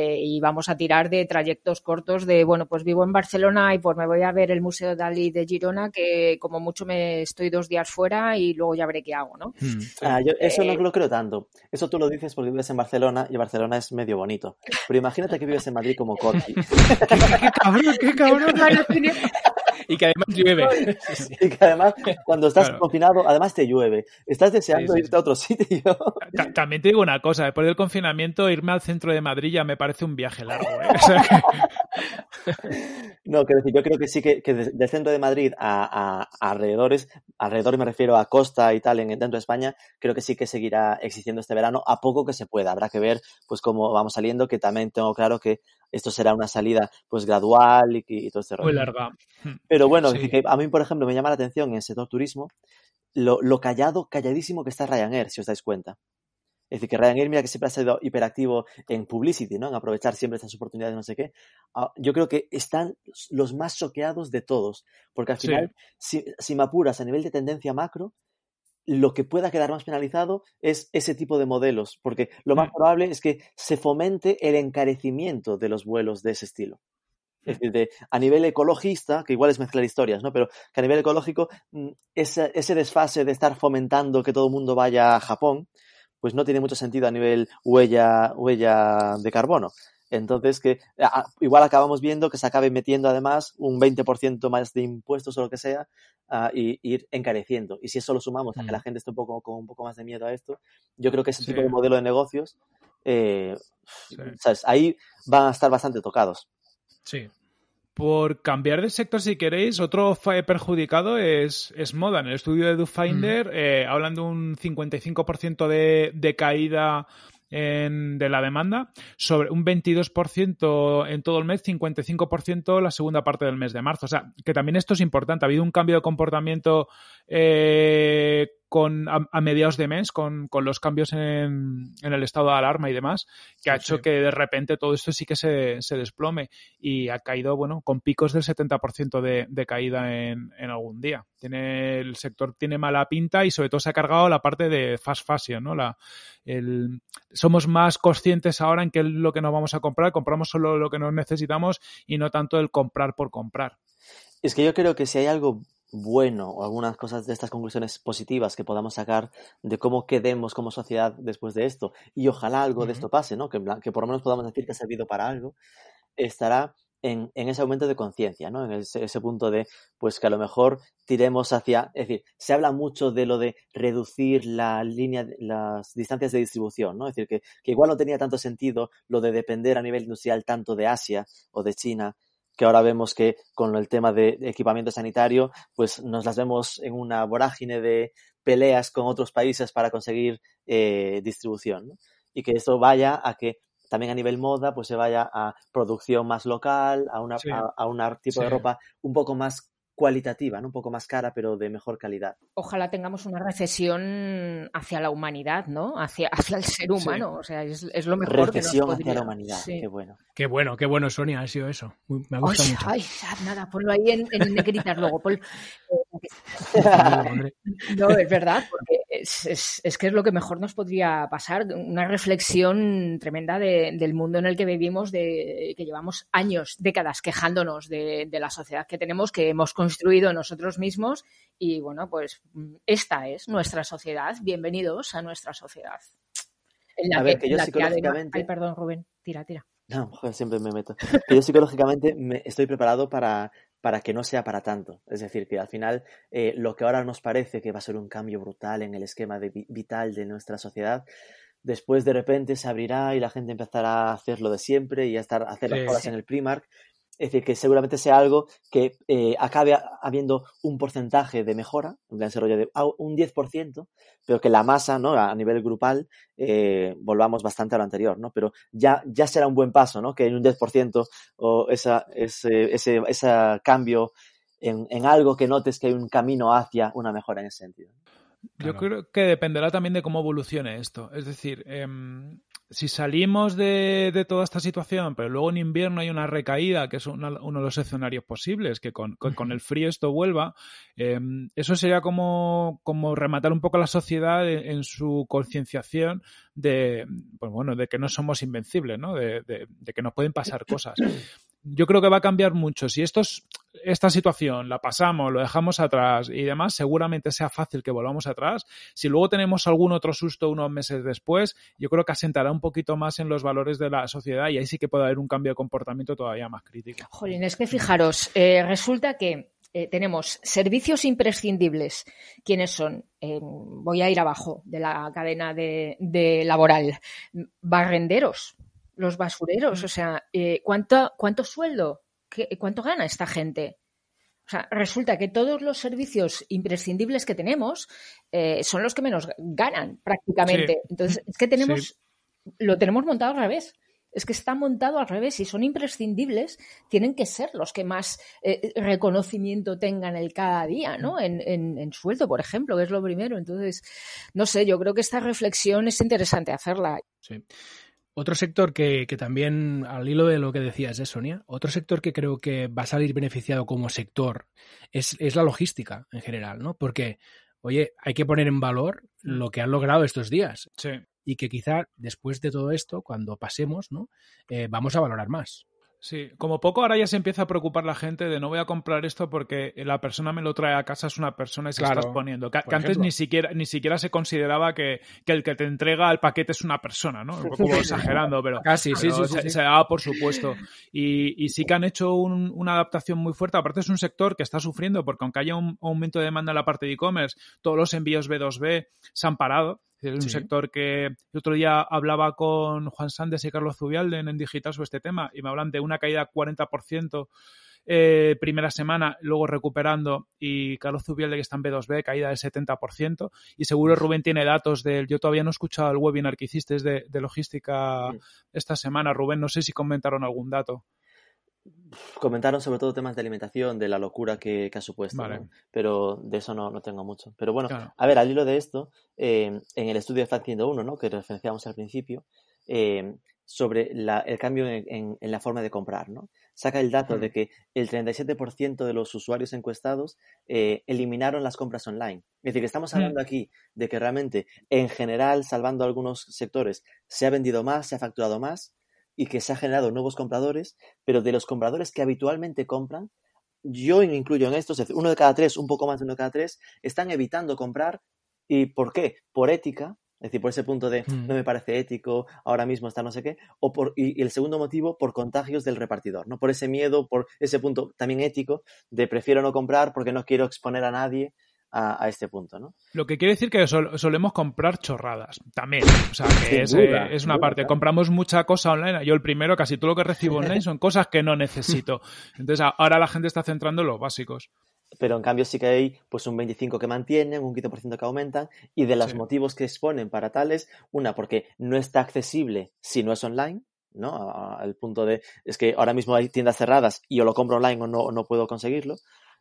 Eh, y vamos a tirar de trayectos cortos de, bueno, pues vivo en Barcelona y pues me voy a ver el Museo Dalí de Girona, que como mucho me estoy dos días fuera y luego ya veré qué hago, ¿no? Mm. Ah, yo eso no Eh, lo creo tanto. Eso tú lo dices porque vives en Barcelona y Barcelona es medio bonito. Pero imagínate que vives en Madrid como [LAUGHS] Corky ¿Qué, qué- qué cabrón, qué cabrón. Y que además llueve. [LAUGHS] [LAUGHS] Y que además cuando estás Claro. confinado, además te llueve. Estás deseando Sí, sí, irte a otro [LAUGHS] sitio. Ta- También te digo una cosa, después del confinamiento, irme al centro de Madrid ya me parece un viaje largo. ¿eh? O sea que- No, quiero decir, yo creo que sí que, que de- del centro de Madrid a, a- a alrededores, alrededores me refiero a costa y tal, en, dentro de España, creo que sí que seguirá existiendo este verano, a poco que se pueda. Habrá que ver pues cómo vamos saliendo, que también tengo claro que esto será una salida pues gradual y, y todo este rollo. muy larga. Pero bueno, Sí. a mí, por ejemplo, me llama la atención en el sector turismo lo, lo callado, calladísimo que está Ryanair, si os dais cuenta. Es decir, que Ryanair, mira que siempre ha sido hiperactivo en publicity, ¿no? En aprovechar siempre estas oportunidades, no sé qué. Ah, Yo creo que están los más choqueados de todos. Porque al Sí. final, si, si me apuras a nivel de tendencia macro, lo que pueda quedar más penalizado es ese tipo de modelos. Porque lo más Mm. probable es que se fomente el encarecimiento de los vuelos de ese estilo. Es decir, de- a nivel ecologista, que igual es mezclar historias, ¿no? Pero que a nivel ecológico, mm, ese, ese desfase de estar fomentando que todo el mundo vaya a Japón, pues no tiene mucho sentido a nivel huella, huella de carbono. Entonces, que a- igual acabamos viendo que se acabe metiendo además un 20% más de impuestos o lo que sea ah, y ir encareciendo. Y si eso lo sumamos a que Mm. la gente esté un poco, con un poco más de miedo a esto, yo creo que ese Sí. tipo de modelo de negocios, eh, Sí. ¿sabes? ahí van a estar bastante tocados. Sí. Por cambiar de sector, si queréis, otro perjudicado es, es moda. En el estudio de DoFinder eh, hablan de un 55% de, de caída en- de la demanda, sobre un 22% en todo el mes, 55% la segunda parte del mes de marzo. O sea, que también esto es importante. Ha habido un cambio de comportamiento eh, con, a, a mediados de mes con, con los cambios en, en el estado de alarma y demás, que ha hecho sí. que de repente todo esto sí que se, se desplome y ha caído, bueno, con picos del 70% de, de caída en, en algún día. Tiene, el sector tiene mala pinta y sobre todo se ha cargado la parte de fast fashion, ¿no? La, el, somos más conscientes ahora en qué es lo que nos vamos a comprar, compramos solo lo que nos necesitamos y no tanto el comprar por comprar. Es que yo creo que si hay algo bueno o algunas cosas de estas conclusiones positivas que podamos sacar de cómo quedemos como sociedad después de esto, y ojalá algo de esto pase, ¿no? Que, en plan- que por lo menos podamos decir que ha servido para algo, estará en, en ese aumento de conciencia, ¿no? En ese, ese punto de, pues que a lo mejor tiremos hacia, es decir, se habla mucho de lo de reducir la línea, las distancias de distribución, ¿no? Es decir, que, que igual no tenía tanto sentido lo de depender a nivel industrial tanto de Asia o de China, que ahora vemos que con el tema de equipamiento sanitario, pues nos las vemos en una vorágine de peleas con otros países para conseguir eh, distribución, ¿no? Y que esto vaya a que también a nivel moda, pues se vaya a producción más local, a una, Sí. a, a un tipo de ropa un poco más cualitativa, ¿no? Un poco más cara, pero de mejor calidad. Ojalá tengamos una recesión hacia la humanidad, ¿no? Hacia, [LAUGHS] hacia el ser humano. O sea, es, es lo mejor Recesión que nos hacia podría... la humanidad, Sí. qué bueno. Qué bueno, qué bueno, Sonia, ha sido eso. Me Ay, gusta mucho. ay, nada, ponlo ahí en, en negritas luego. pon-. [LAUGHS] [LAUGHS] No, es verdad, porque es, es- es que es lo que mejor nos podría pasar. Una reflexión tremenda de- del mundo en el que vivimos, de que llevamos años, décadas quejándonos de, de la sociedad que tenemos, que hemos construido nosotros mismos. Y bueno, pues esta es nuestra sociedad. Bienvenidos a nuestra sociedad. En la A ver, que yo además- psicológicamente- Ay, perdón, Rubén, tira, tira. No, joder, siempre me meto. Que yo psicológicamente me estoy preparado para, para que no sea para tanto. Es decir, que al final eh, lo que ahora nos parece que va a ser un cambio brutal en el esquema de vi- vital de nuestra sociedad, después de repente se abrirá y la gente empezará a hacer lo de siempre y a estar a hacer las Sí. cosas en el Primark. Es decir, que seguramente sea algo que eh, acabe habiendo un porcentaje de mejora, en plan ese rollo de un 10%, pero que la masa, ¿no? A nivel grupal, eh, volvamos bastante a lo anterior, ¿no? Pero ya, ya será un buen paso, ¿no? Que en un 10% o esa, ese, ese, ese cambio en, en algo que notes que hay un camino hacia una mejora en ese sentido. Yo creo que dependerá también de cómo evolucione esto. Es decir, em, si salimos de, toda esta situación, pero luego en invierno hay una recaída, que es uno de los escenarios posibles, que con, el frío esto vuelva, em, eso sería como, como rematar un poco la sociedad en, su concienciación de, pues bueno, de que no somos invencibles, ¿no? De, de que nos pueden pasar cosas yo creo que va a cambiar mucho. Si estos, esta situación la pasamos, lo dejamos atrás y demás, seguramente sea fácil que volvamos atrás. Si luego tenemos algún otro susto unos meses después, yo creo que asentará un poquito más en los valores de la sociedad y ahí sí que puede haber un cambio de comportamiento todavía más crítico. Jolín, es que fijaros, eh, resulta que eh, tenemos servicios imprescindibles. ¿Quiénes son? Eh, voy a ir abajo de la cadena de, de laboral. Barrenderos los basureros. Mm. O sea, eh, ¿cuánto, ¿cuánto sueldo? ¿Cuánto gana esta gente? O sea, resulta que todos los servicios imprescindibles que tenemos eh, son los que menos ganan prácticamente. Entonces, es que tenemos, lo tenemos montado al revés. Es que está montado al revés y son imprescindibles, tienen que ser los que más eh, reconocimiento tengan el cada día, ¿no? Mm. En, en, en, sueldo, por ejemplo, que es lo primero. Entonces, no sé, yo creo que esta reflexión es interesante hacerla. Sí. Otro sector que, también, al hilo de lo que decías, ¿eh, Sonia? Otro sector que creo que va a salir beneficiado como sector es, la logística en general, ¿no? Porque, oye, hay que poner en valor lo que han logrado estos días. Sí. Y que quizá después de todo esto, cuando pasemos, ¿no? Eh, vamos a valorar más. Sí, como poco ahora ya se empieza a preocupar la gente de no voy a comprar esto porque la persona me lo trae a casa, es una persona y se está exponiendo. Que, antes ni siquiera, ni siquiera se consideraba que, el que te entrega el paquete es una persona, ¿no? Un [LAUGHS] poco exagerando, pero, Casi, sí, sí, se, se, daba por supuesto. Y, y sí que han hecho una adaptación muy fuerte. Aparte es un sector que está sufriendo porque aunque haya un aumento de demanda en la parte de e-commerce, todos los envíos B2B se han parado. Es un sector que el otro día hablaba con Juan Sandes y Carlos Zubialde en Digital sobre este tema y me hablan de una caída 40% eh, primera semana, luego recuperando y Carlos Zubialde que está en B2B, caída del 70% y seguro Rubén tiene datos del, yo todavía no he escuchado el webinar que hiciste de, de logística esta semana, Rubén, no sé si comentaron algún dato comentaron sobre todo temas de alimentación, de la locura que, ha supuesto, pero de eso no, tengo mucho. Pero bueno, a ver, al hilo de esto, eh, en el estudio de FAT 101, ¿no? que referenciamos al principio, eh, sobre el cambio en, la forma de comprar, ¿no? Saca el dato de que el 37% de los usuarios encuestados eh, eliminaron las compras online. Es decir, que estamos hablando aquí de que realmente, en general, salvando algunos sectores, se ha vendido más, se ha facturado más, y que se ha generado nuevos compradores, pero de los compradores que habitualmente compran, yo incluyo en esto, uno de cada tres, un poco más de uno de cada tres, están evitando comprar. ¿Y por qué? Por ética, es decir, por ese punto de mm. no me parece ético, ahora mismo está no sé qué, o por, y, el segundo motivo, por contagios del repartidor, ¿no? Por ese miedo, por ese punto también ético de prefiero no comprar porque no quiero exponer a nadie a, este punto, ¿no? Lo que quiere decir que solemos comprar chorradas también. O sea, que es, eh, es, una parte. Compramos mucha cosa online. Yo el primero, casi todo lo que recibo online son cosas que no necesito. Entonces ahora la gente está centrando en los básicos. Pero en cambio sí que hay pues un 25 que mantienen, un 15% que aumentan y de los motivos que exponen para tales, una porque no está accesible si no es online, ¿no? Al punto de, es que ahora mismo hay tiendas cerradas y yo lo compro online o no, no puedo conseguirlo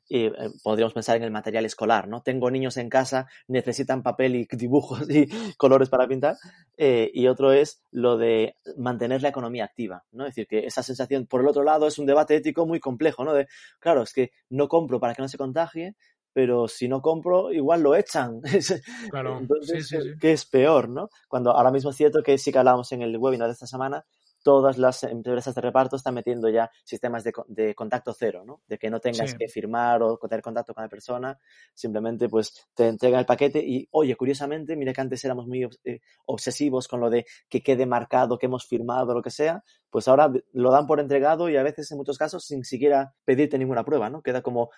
eh, podríamos pensar en el material escolar, ¿no? Tengo niños en casa, necesitan papel y [LAUGHS] dibujos y colores para pintar. Eh, y otro es lo de mantener la economía activa, ¿no? Es decir, que esa sensación, por el otro lado, es un debate ético muy complejo, ¿no? De, claro, es que no compro para que no se contagie, pero si no compro, igual lo echan. [LAUGHS] Claro, Entonces, ¿qué es peor, no? Cuando ahora mismo es cierto que sí que hablábamos en el webinar de esta semana todas las empresas de reparto están metiendo ya sistemas de, contacto cero, ¿no? De que no tengas que firmar o tener contacto con la persona, simplemente pues te entregan el paquete y, oye, curiosamente, mira que antes éramos muy eh, obsesivos con lo de que quede marcado, que hemos firmado, lo que sea, pues ahora lo dan por entregado y a veces en muchos casos sin siquiera pedirte ninguna prueba, ¿no? Queda como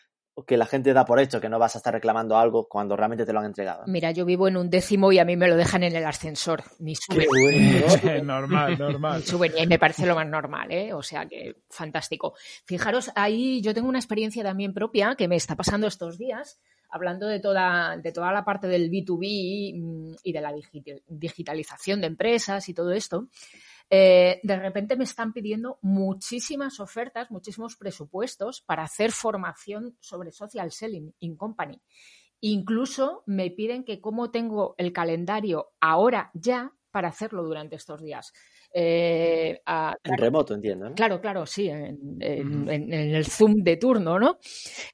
que la gente da por hecho que no vas a estar reclamando algo cuando realmente te lo han entregado. Mira, yo vivo en un décimo y a mí me lo dejan en el ascensor, ni suben. [LAUGHS] normal, normal. suben y me parece lo más normal, ¿eh? O sea que fantástico. Fijaros, ahí yo tengo una experiencia también propia que me está pasando estos días, hablando de toda, de toda la parte del B2B mm, y de la digitalización de empresas y todo esto. Eh, de repente me están pidiendo muchísimas ofertas, muchísimos presupuestos para hacer formación sobre social selling in company. Incluso me piden que como tengo el calendario ahora ya para hacerlo durante estos días. Eh, en remoto, entiendo. Claro, claro, sí, en, el Zoom de turno, ¿no?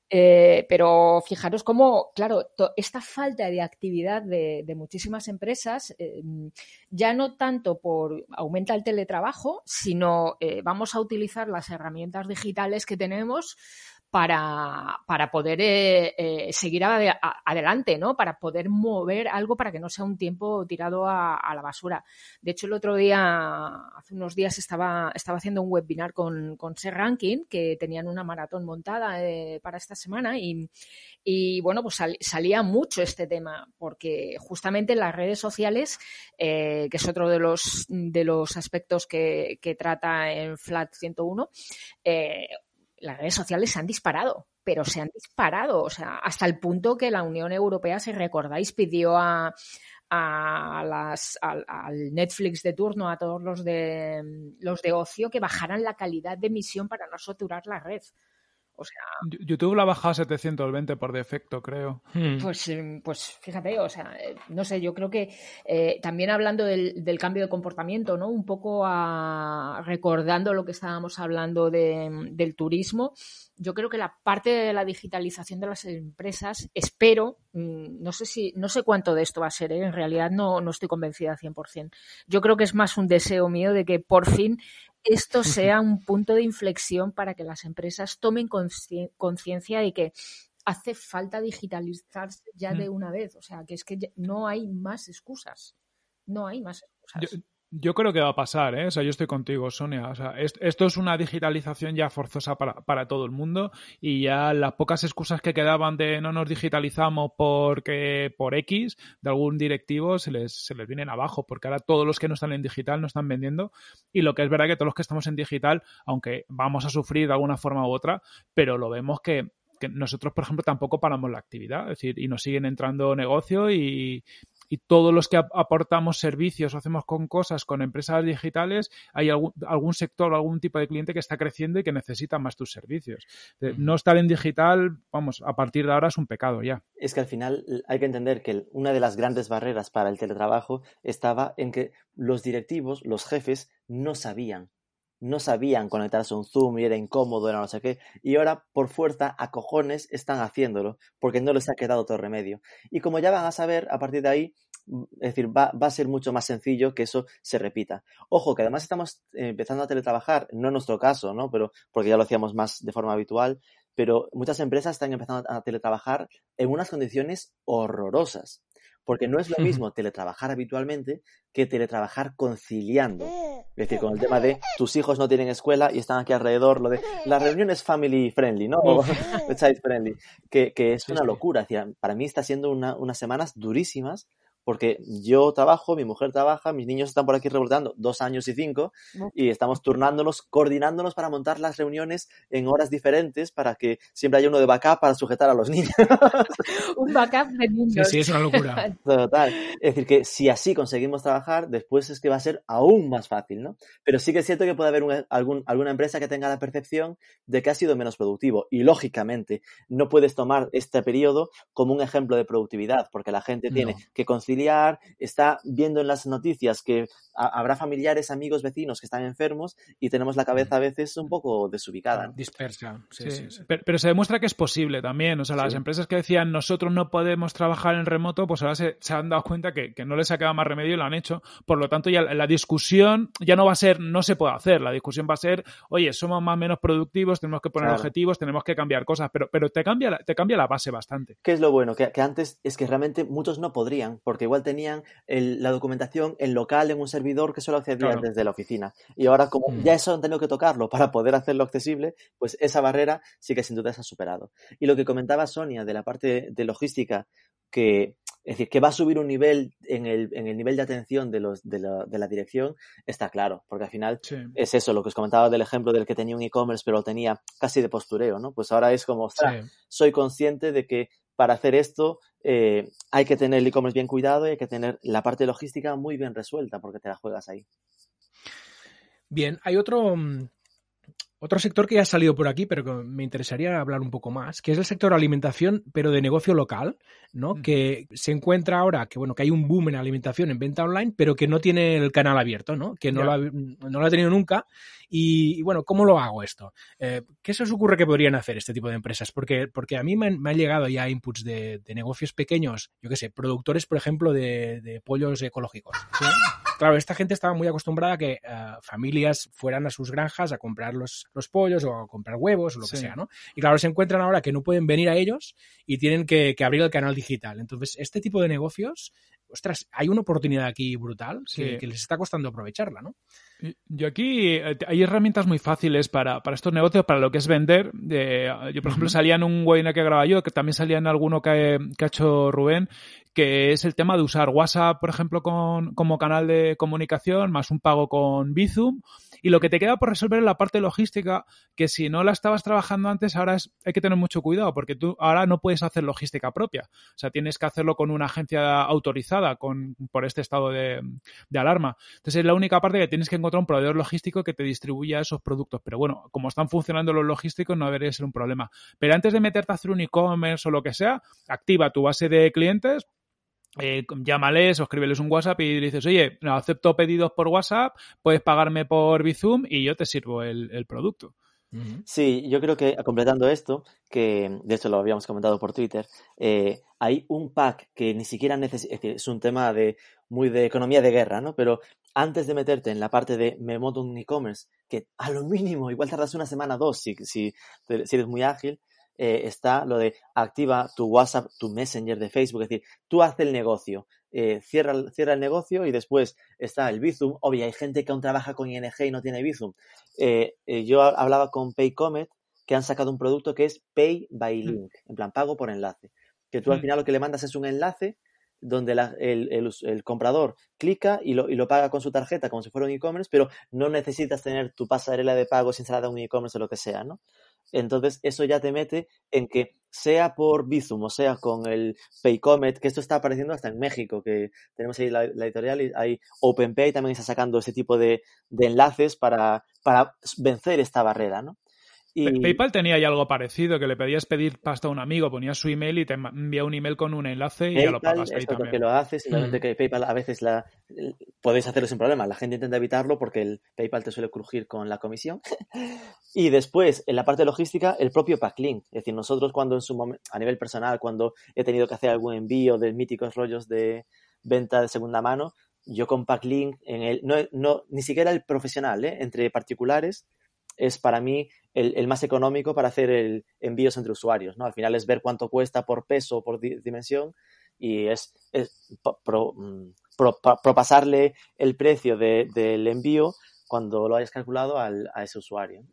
Eh, pero fijaros cómo, claro, esta falta de actividad de, muchísimas empresas, eh, ya no tanto por aumenta el teletrabajo, sino vamos a utilizar las herramientas digitales que tenemos para, para poder eh, eh, seguir adelante, ¿no? Para poder mover algo para que no sea un tiempo tirado a, la basura. De hecho, el otro día, hace unos días, estaba, estaba haciendo un webinar con, con Ser Ranking, que tenían una maratón montada eh, para esta semana y, y bueno, pues salía mucho este tema, porque justamente en las redes sociales, que es otro de los, de los aspectos que, que trata en Flat 101, eh, las redes sociales se han disparado, pero se han disparado, o sea, hasta el punto que la Unión Europea, si recordáis, pidió a, las, al, Netflix de turno, a todos los de, los de ocio, que bajaran la calidad de emisión para no saturar la red. O sea, YouTube la ha bajado a 720 por defecto, creo. Hmm. Pues, em, pues fíjate, o sea, eh, no sé, yo creo que eh, también hablando del, cambio de comportamiento, ¿no? Un poco recordando lo que estábamos hablando del turismo, yo creo que la parte de la digitalización de las empresas, espero, mm, no sé si, no sé cuánto de esto va a ser, ¿eh? en realidad no, no estoy convencida 100%. Yo creo que es más un deseo mío de que por fin esto sea un punto de inflexión para que las empresas tomen conciencia de que hace falta digitalizarse ya de una vez. O sea, que es que no hay más excusas. No hay más excusas. Yo creo que va a pasar, ¿eh? O sea, yo estoy contigo, Sonia. O sea, esto es una digitalización ya forzosa para, para, todo el mundo y ya las pocas excusas que quedaban de no nos digitalizamos porque por X de algún directivo se les, se les vienen abajo porque ahora todos los que no están en digital no están vendiendo y lo que es verdad que todos los que estamos en digital, aunque vamos a sufrir de alguna forma u otra, pero lo vemos que nosotros, por ejemplo, tampoco paramos la actividad, es decir, y nos siguen entrando negocio y, y todos los que aportamos servicios o hacemos con cosas con empresas digitales, hay algún, algún sector o algún tipo de cliente que está creciendo y que necesita más tus servicios. No estar en digital, vamos, a partir de ahora es un pecado ya. Es que al final hay que entender que una de las grandes barreras para el teletrabajo estaba en que los directivos, los jefes, no sabían no sabían conectarse a un Zoom y era incómodo, era no sé qué, y ahora por fuerza a cojones están haciéndolo porque no les ha quedado otro remedio. Y como ya van a saber, a partir de ahí Mm, es decir, va, va, a ser mucho más sencillo que eso se repita. Ojo, que además estamos eh, empezando a teletrabajar, no en nuestro caso, ¿no? Pero, porque ya lo hacíamos más de forma habitual, pero muchas empresas están empezando a teletrabajar en unas condiciones horrorosas. Porque no es lo mismo teletrabajar habitualmente que teletrabajar conciliando. Es decir, con el tema de [LAUGHS] tus hijos no tienen escuela y están aquí alrededor, lo de las reuniones family friendly, ¿no? [LAUGHS] Child friendly, que, que es una locura. para mí está siendo una, unas semanas durísimas porque yo trabajo, mi mujer trabaja, mis niños están por aquí revoltando dos años y cinco, y estamos turnándonos, coordinándonos para montar las reuniones en horas diferentes para que siempre haya uno de backup para sujetar a los niños. [LAUGHS] Un backup de niños. Sí, sí, es una locura. [LAUGHS] Total. Es decir, que si así conseguimos trabajar, después es que va a ser aún más fácil, ¿no? Pero sí que es cierto que puede haber algún, alguna empresa que tenga la percepción de que ha sido menos productivo. Y lógicamente, no puedes tomar este periodo como un ejemplo de productividad, porque la gente tiene que conciliar está viendo en las noticias que habrá familiares, amigos, vecinos que están enfermos y tenemos la cabeza a veces un poco desubicada. Dispersa. Pero, se demuestra que es posible también. O sea, las empresas que decían nosotros no podemos trabajar en remoto, pues ahora se, han dado cuenta que, no les ha quedado más remedio y lo han hecho. Por lo tanto, ya la discusión ya no va a ser no se puede hacer. La discusión va a ser, oye, somos más o menos productivos, tenemos que poner objetivos, tenemos que cambiar cosas, pero, pero te, cambia la, te cambia la base bastante. ¿Qué es lo bueno? Que, que antes es que realmente muchos no podrían, porque igual tenían la documentación en local en un servidor que solo accedían desde la oficina. Y ahora, como mm. ya eso han tenido que tocarlo para poder hacerlo accesible, pues esa barrera sí que sin duda se ha superado. Y lo que comentaba Sonia de la parte de logística, que es decir, que va a subir un nivel en el, en el nivel de atención de, los, de, la, de la dirección, está claro, porque al final es eso, lo que os comentaba del ejemplo del que tenía un e-commerce, pero lo tenía casi de postureo, ¿no? Pues ahora es como, soy consciente de que para hacer esto eh, hay que tener el e-commerce bien cuidado y hay que tener la parte logística muy bien resuelta porque te la juegas ahí. Bien, hay otro, mm, Otro sector que ya ha salido por aquí, pero que me interesaría hablar un poco más, que es el sector alimentación, pero de negocio local, ¿no? Que se encuentra ahora que, bueno, que hay un boom en alimentación en venta online, pero que no tiene el canal abierto, ¿no? Que no, lo ha, no lo ha tenido nunca. Y, bueno, ¿cómo lo hago esto? Eh, ¿Qué se os ocurre que podrían hacer este tipo de empresas? Porque, porque a mí me han, llegado ya inputs de, negocios pequeños, yo qué sé, productores, por ejemplo, de, pollos ecológicos. Claro, esta gente estaba muy acostumbrada a que eh, familias fueran a sus granjas a comprar los, los pollos o a comprar huevos o lo que sea, ¿no? Y claro, se encuentran ahora que no pueden venir a ellos y tienen que, abrir el canal digital. Entonces, este tipo de negocios, ostras, hay una oportunidad aquí brutal que, les está costando aprovecharla, ¿no? Yo aquí eh, hay herramientas muy fáciles para, para estos negocios, para lo que es vender. yo, por ejemplo, salía en un webinar que grababa yo, que también salía en alguno que, que ha hecho Rubén, que es el tema de usar WhatsApp, por ejemplo, con, como canal de comunicación, más un pago con Bizum. Y lo que te queda por resolver es la parte logística, que si no la estabas trabajando antes, ahora es, hay que tener mucho cuidado, porque tú ahora no puedes hacer logística propia. O sea, tienes que hacerlo con una agencia autorizada con, por este estado de, alarma. Entonces, es la única parte que tienes que encontrar un proveedor logístico que te distribuya esos productos. Pero bueno, como están funcionando los logísticos, no debería ser un problema. Pero antes de meterte a hacer un e-commerce o lo que sea, activa tu base de clientes eh, llámales o escríbeles un WhatsApp y dices, oye, acepto pedidos por WhatsApp, puedes pagarme por Bizum y yo te sirvo el, producto. Sí, yo creo que completando esto, que de hecho lo habíamos comentado por Twitter, eh, hay un pack que ni siquiera necesita, es un tema de muy de economía de guerra, ¿no? Pero antes de meterte en la parte de me e-commerce, que a lo mínimo igual tardas una semana o dos si, si, si eres muy ágil, eh, está lo de activa tu WhatsApp, tu Messenger de Facebook, es decir, tú haces el negocio, eh, cierra, cierra el negocio y después está el Bizum. Obvio, hay gente que aún trabaja con ING y no tiene Bizum. Eh, yo hablaba con Paycomet que han sacado un producto que es Pay by mm. Link, en plan pago por enlace. Que tú al mm. final lo que le mandas es un enlace donde el, comprador clica y lo, y lo, paga con su tarjeta como si fuera un e-commerce, pero no necesitas tener tu pasarela de pago instalada en un e-commerce o lo que sea, ¿no? Entonces eso ya te mete en que sea por Bizum o sea con el Paycomet, que esto está apareciendo hasta en México, que tenemos ahí la, editorial y hay OpenPay también está sacando ese tipo de, de enlaces para, para vencer esta barrera, ¿no? PayPal tenía ya algo parecido, que le pedías pedir pasta a un amigo, ponías su email y te envía un email con un enlace y ya lo pagas ahí también. que lo hace, simplemente que PayPal a veces la podéis hacerlo sin problema. La gente intenta evitarlo porque el PayPal te suele crujir con la comisión. [LAUGHS] y después, en la parte logística, el propio Packlink. Es decir, nosotros cuando en su momento, a nivel personal, cuando he tenido que hacer algún envío de míticos rollos de venta de segunda mano, yo con Packlink, en el, no, no, ni siquiera el profesional, ¿eh? entre particulares, es para mí el, más económico para hacer el envíos entre usuarios, ¿no? Al final es ver cuánto cuesta por peso, por dimensión y es, mm, propasarle el precio del envío cuando lo hayas calculado al, a ese usuario.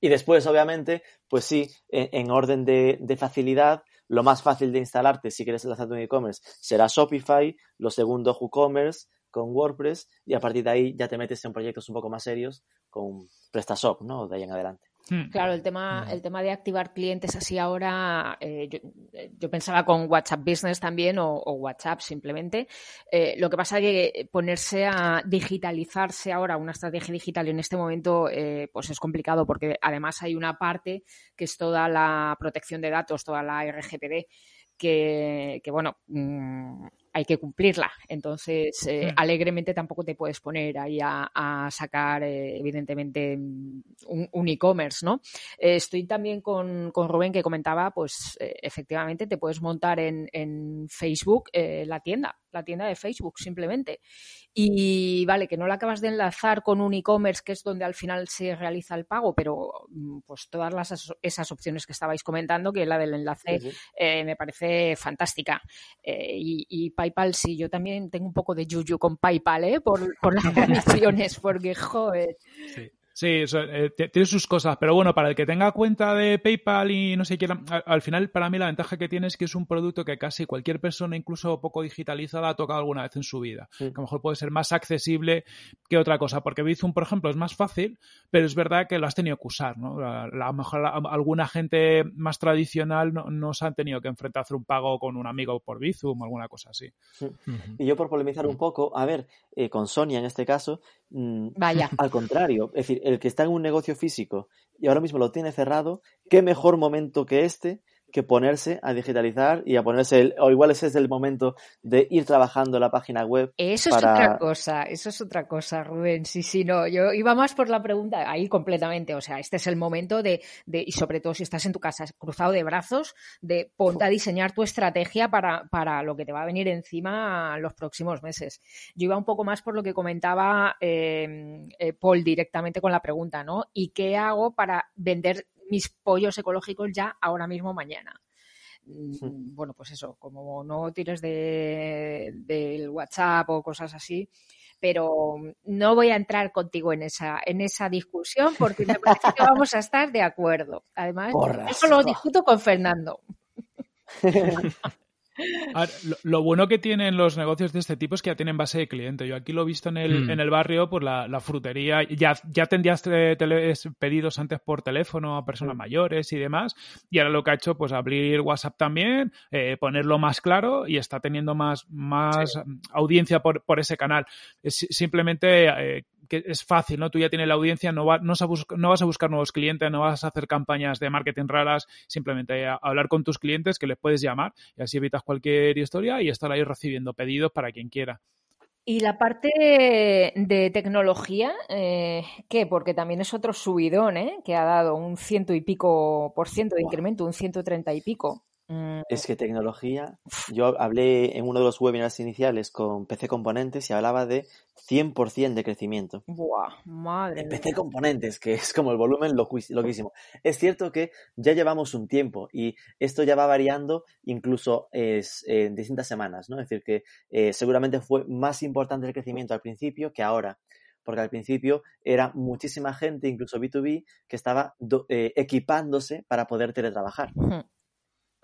Y después, obviamente, pues sí, en, orden de, facilidad, lo más fácil de instalarte si quieres lanzar un e-commerce será Shopify, lo segundo WooCommerce con WordPress y a partir de ahí ya te metes en proyectos un poco más serios con PrestaShop, ¿no? De ahí en adelante. Hmm. Claro, el tema, el tema de activar clientes así ahora, eh, eh, yo, pensaba con WhatsApp Business también o, WhatsApp simplemente. Eh, lo que pasa es que ponerse a digitalizarse ahora, una estrategia digital en este momento, pues es complicado porque además hay una parte que es toda la protección de datos, toda la RGPD, que, que bueno, mm, hay que cumplirla. Entonces, eh, alegremente tampoco te puedes poner ahí a, sacar, eh, evidentemente, mm, un, e-commerce, ¿no? Eh, estoy también con, con, Rubén que comentaba, pues efectivamente te puedes montar en, en Facebook la tienda, la tienda de Facebook simplemente. Y vale, que no la acabas de enlazar con un e-commerce que es donde al final se realiza el pago, pero mm, pues todas las, esas opciones que estabais comentando, que la del enlace eh, me parece fantástica. Eh, y, PayPal, sí, yo también tengo un poco de yuyu con PayPal, ¿eh? Por, por las [LAUGHS] comisiones, porque joder. Sí, eh, tiene sus cosas, pero bueno, para el que tenga cuenta de PayPal y no sé qué, al, final para mí la ventaja que tiene es que es un producto que casi cualquier persona, incluso poco digitalizada, ha tocado alguna vez en su vida. Que a lo mejor puede ser más accesible que otra cosa, porque Bizum, por ejemplo, es más fácil, pero es verdad que lo has tenido que usar, ¿no? A lo mejor alguna gente más tradicional no, se han tenido que enfrentar a hacer un pago con un amigo por Bizum o alguna cosa así. Y yo por polemizar un poco, a ver, eh, con Sonia en este caso, mm, Vaya. al contrario, es decir, el que está en un negocio físico y ahora mismo lo tiene cerrado, qué mejor momento que este que ponerse a digitalizar y a ponerse, el, o igual ese es el momento de ir trabajando la página web. Eso es otra cosa, eso es otra cosa, Rubén. Sí, sí, no, yo iba más por la pregunta ahí completamente. O sea, este es el momento de, de y sobre todo si estás en tu casa cruzado de brazos, de ponte a diseñar tu estrategia para, para lo que te va a venir encima los próximos meses. Yo iba un poco más por lo que comentaba eh, eh, Paul directamente con la pregunta, ¿no? ¿Y qué hago para vender mis pollos ecológicos ya ahora mismo mañana. Mm, bueno, pues eso, como no tires de, del WhatsApp o cosas así, pero no voy a entrar contigo en esa, en esa discusión porque me parece que vamos a estar de acuerdo. Además, eso lo discuto con Fernando. [LAUGHS] lo, lo, bueno que tienen los negocios de este tipo es que ya tienen base de cliente. Yo aquí lo he visto en el, mm. en el barrio, pues la, la, frutería, ya, ya tendrías pedidos antes por teléfono a personas mm. mayores y demás, y ahora lo que ha hecho, pues abrir WhatsApp también, eh, ponerlo más claro y está teniendo más, más sí. audiencia por, por, ese canal. Es simplemente eh, que es fácil, ¿no? Tú ya tienes la audiencia, no, va, no, no, vas a buscar nuevos clientes, no vas a hacer campañas de marketing raras, simplemente a hablar con tus clientes que les puedes llamar y así evitas cualquier historia y estar ahí recibiendo pedidos para quien quiera. Y la parte de tecnología, eh, ¿qué? Porque también es otro subidón, ¿eh? Que ha dado un ciento y pico por ciento de incremento, un ciento treinta y pico. Mm. Es que tecnología, yo hablé en uno de los webinars iniciales con PC Componentes y hablaba de 100% de crecimiento. Buah, madre. En PC Componentes, que es como el volumen loquísimo. Es cierto que ya llevamos un tiempo y esto ya va variando incluso es, en distintas semanas, ¿no? Es decir, que eh, seguramente fue más importante el crecimiento al principio que ahora porque al principio era muchísima gente, incluso B2B, que estaba do, eh, equipándose para poder teletrabajar.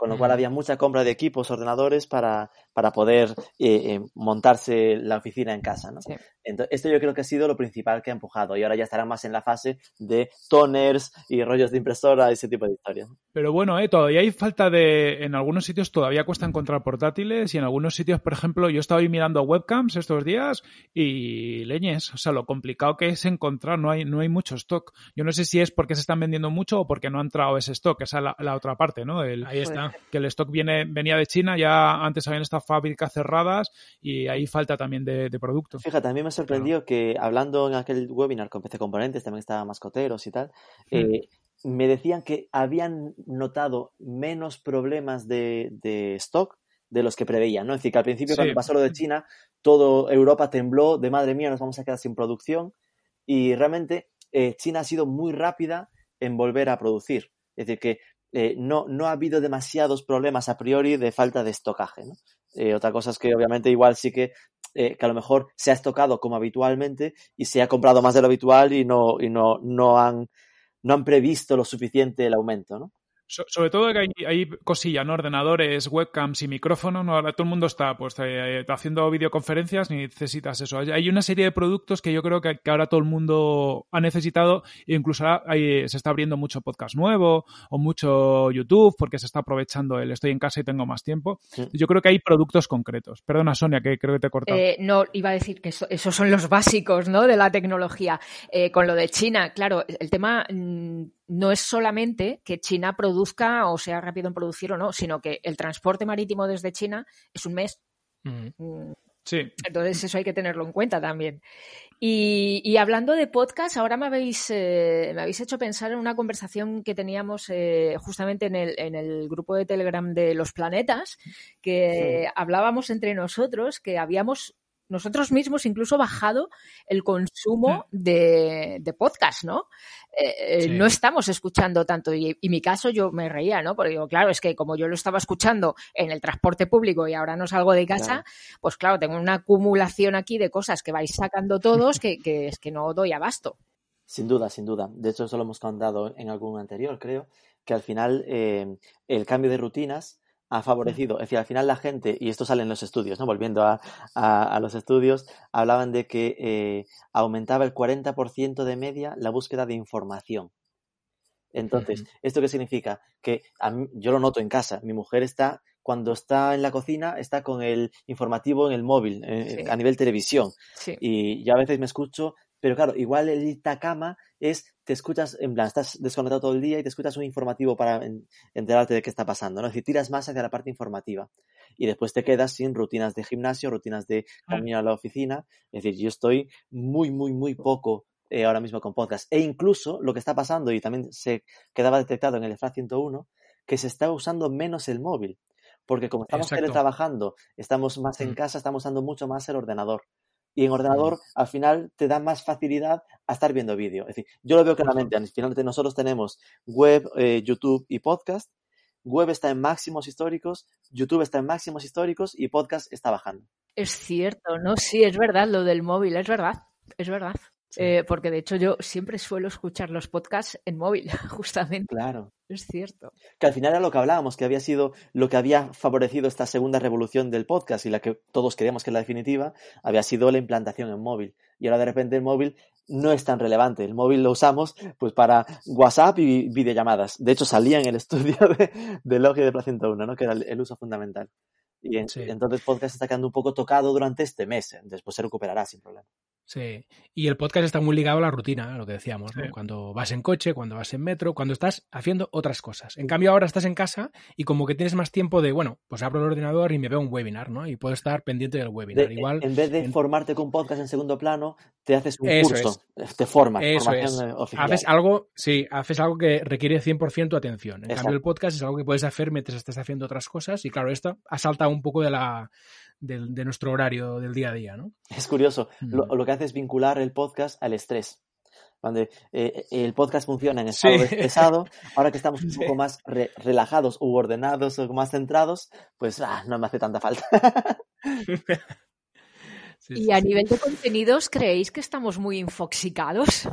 Con lo cual había mucha compra de equipos, ordenadores para, para poder eh, eh, montarse la oficina en casa. ¿no? Sí. Entonces, esto yo creo que ha sido lo principal que ha empujado y ahora ya estarán más en la fase de toners y rollos de impresora, ese tipo de historias. Pero bueno, eh, todavía hay falta de, en algunos sitios todavía cuesta encontrar portátiles y en algunos sitios, por ejemplo, yo estaba mirando webcams estos días y leñes, o sea, lo complicado que es encontrar, no hay, no hay mucho stock. Yo no sé si es porque se están vendiendo mucho o porque no ha entrado ese stock, esa es la, la otra parte, ¿no? El, Ahí está que el stock viene, venía de China, ya antes habían estas fábricas cerradas y ahí falta también de, de producto. Fíjate, a mí me sorprendió claro. que hablando en aquel webinar con PC Componentes, también estaba Mascoteros y tal, hmm. eh, me decían que habían notado menos problemas de, de, stock de los que preveían, ¿no? Es decir, que al principio sí. cuando pasó lo de China, todo Europa tembló de madre mía, nos vamos a quedar sin producción y realmente eh, China ha sido muy rápida en volver a producir. Es decir, que eh, no, no ha habido demasiados problemas a priori de falta de estocaje. ¿no? Eh, otra cosa es que obviamente igual sí que, eh, que a lo mejor se ha estocado como habitualmente y se ha comprado más de lo habitual y no, y no, no, han, no han previsto lo suficiente el aumento. ¿no? So, sobre todo que hay, hay cosillas, ¿no? Ordenadores, webcams y micrófonos, ¿no? Ahora todo el mundo está pues eh, haciendo videoconferencias ni necesitas eso. Hay una serie de productos que yo creo que, que ahora todo el mundo ha necesitado e incluso hay, se está abriendo mucho podcast nuevo o mucho YouTube porque se está aprovechando el estoy en casa y tengo más tiempo. Sí. Yo creo que hay productos concretos. Perdona, Sonia, que creo que te he cortado. Eh, no, iba a decir que eso, esos son los básicos, ¿no? De la tecnología. Eh, con lo de China, claro, el tema mmm, no es solamente que China produzca o sea rápido en producir o no, sino que el transporte marítimo desde China es un mes. Mm. Sí. Entonces eso hay que tenerlo en cuenta también. Y, y hablando de podcast, ahora me habéis, eh, me habéis hecho pensar en una conversación que teníamos eh, justamente en el, en el, grupo de Telegram de los planetas, que sí. hablábamos entre nosotros que habíamos nosotros mismos incluso bajado el consumo de, de podcast, ¿no? Eh, sí. No estamos escuchando tanto. Y, y, mi caso yo me reía, ¿no? Porque digo, claro, es que como yo lo estaba escuchando en el transporte público y ahora no salgo de casa, claro. pues claro, tengo una acumulación aquí de cosas que vais sacando todos que, que es que no doy abasto. Sin duda, sin duda. De hecho, eso lo hemos contado en algún anterior, creo, que al final eh, el cambio de rutinas ha favorecido, es decir, al final la gente, y esto sale en los estudios, ¿no? volviendo a, a, a los estudios, hablaban de que eh, aumentaba el 40% de media la búsqueda de información. Entonces. ¿esto qué significa? Que mí, yo lo noto en casa, mi mujer está, cuando está en la cocina, está con el informativo en el móvil, eh, sí. a nivel televisión. Sí. Y yo a veces me escucho Pero claro, igual el Itacama es, te escuchas, en plan, estás desconectado todo el día y te escuchas un informativo para enterarte de qué está pasando, ¿no? Es decir, tiras más hacia la parte informativa y después te quedas sin rutinas de gimnasio, rutinas de camino a la oficina. Es decir, yo estoy muy, muy, muy poco eh, ahora mismo con podcast. E incluso lo que está pasando, y también se quedaba detectado en el EFRA 101, que se está usando menos el móvil. Porque como estamos teletrabajando, estamos más en mm. casa, estamos usando mucho más el ordenador. Y en ordenador, al final, te da más facilidad a estar viendo vídeo. Es decir, yo lo veo claramente. Al final, nosotros tenemos web, eh, YouTube y podcast. Web está en máximos históricos, YouTube está en máximos históricos y podcast está bajando. Es cierto, ¿no? Sí, es verdad, lo del móvil, es verdad, es verdad. Eh, porque de hecho yo siempre suelo escuchar los podcasts en móvil, [LAUGHS] justamente. Claro. Es cierto. Que al final era lo que hablábamos, que había sido lo que había favorecido esta segunda revolución del podcast y la que todos queríamos que es la definitiva, había sido la implantación en móvil. Y ahora de repente el móvil no es tan relevante. El móvil lo usamos pues para WhatsApp y videollamadas. De hecho, salía en el [LAUGHS] estudio de, de Logia de Placenta 1, ¿no? que era el, uso fundamental. Y entonces podcast está quedando un poco tocado durante este mes. Después se recuperará sin problema. Sí, y el podcast está muy ligado a la rutina, lo que decíamos, ¿no? Cuando vas en coche, cuando vas en metro, cuando estás haciendo otras cosas. En cambio, ahora estás en casa y como que tienes más tiempo de, bueno, pues abro el ordenador y me veo un webinar, ¿no? Y puedo estar pendiente del webinar. Igual, en vez de formarte con podcast en segundo plano, te haces un curso, te formas, formación oficial. Haces algo, sí, haces algo que requiere 100% tu atención. En cambio, el podcast es algo que puedes hacer mientras estás haciendo otras cosas y claro, esto ha saltado un poco de la de, nuestro horario del día a día, ¿no? Es curioso. Lo, mm. que hace es vincular el podcast al estrés. Cuando eh, el podcast funciona en estado pesado, ahora que estamos [LAUGHS] un poco más relajados u ordenados o más centrados, pues ah, no me hace tanta falta. [LAUGHS] y a nivel de contenidos, ¿creéis que estamos muy infoxicados?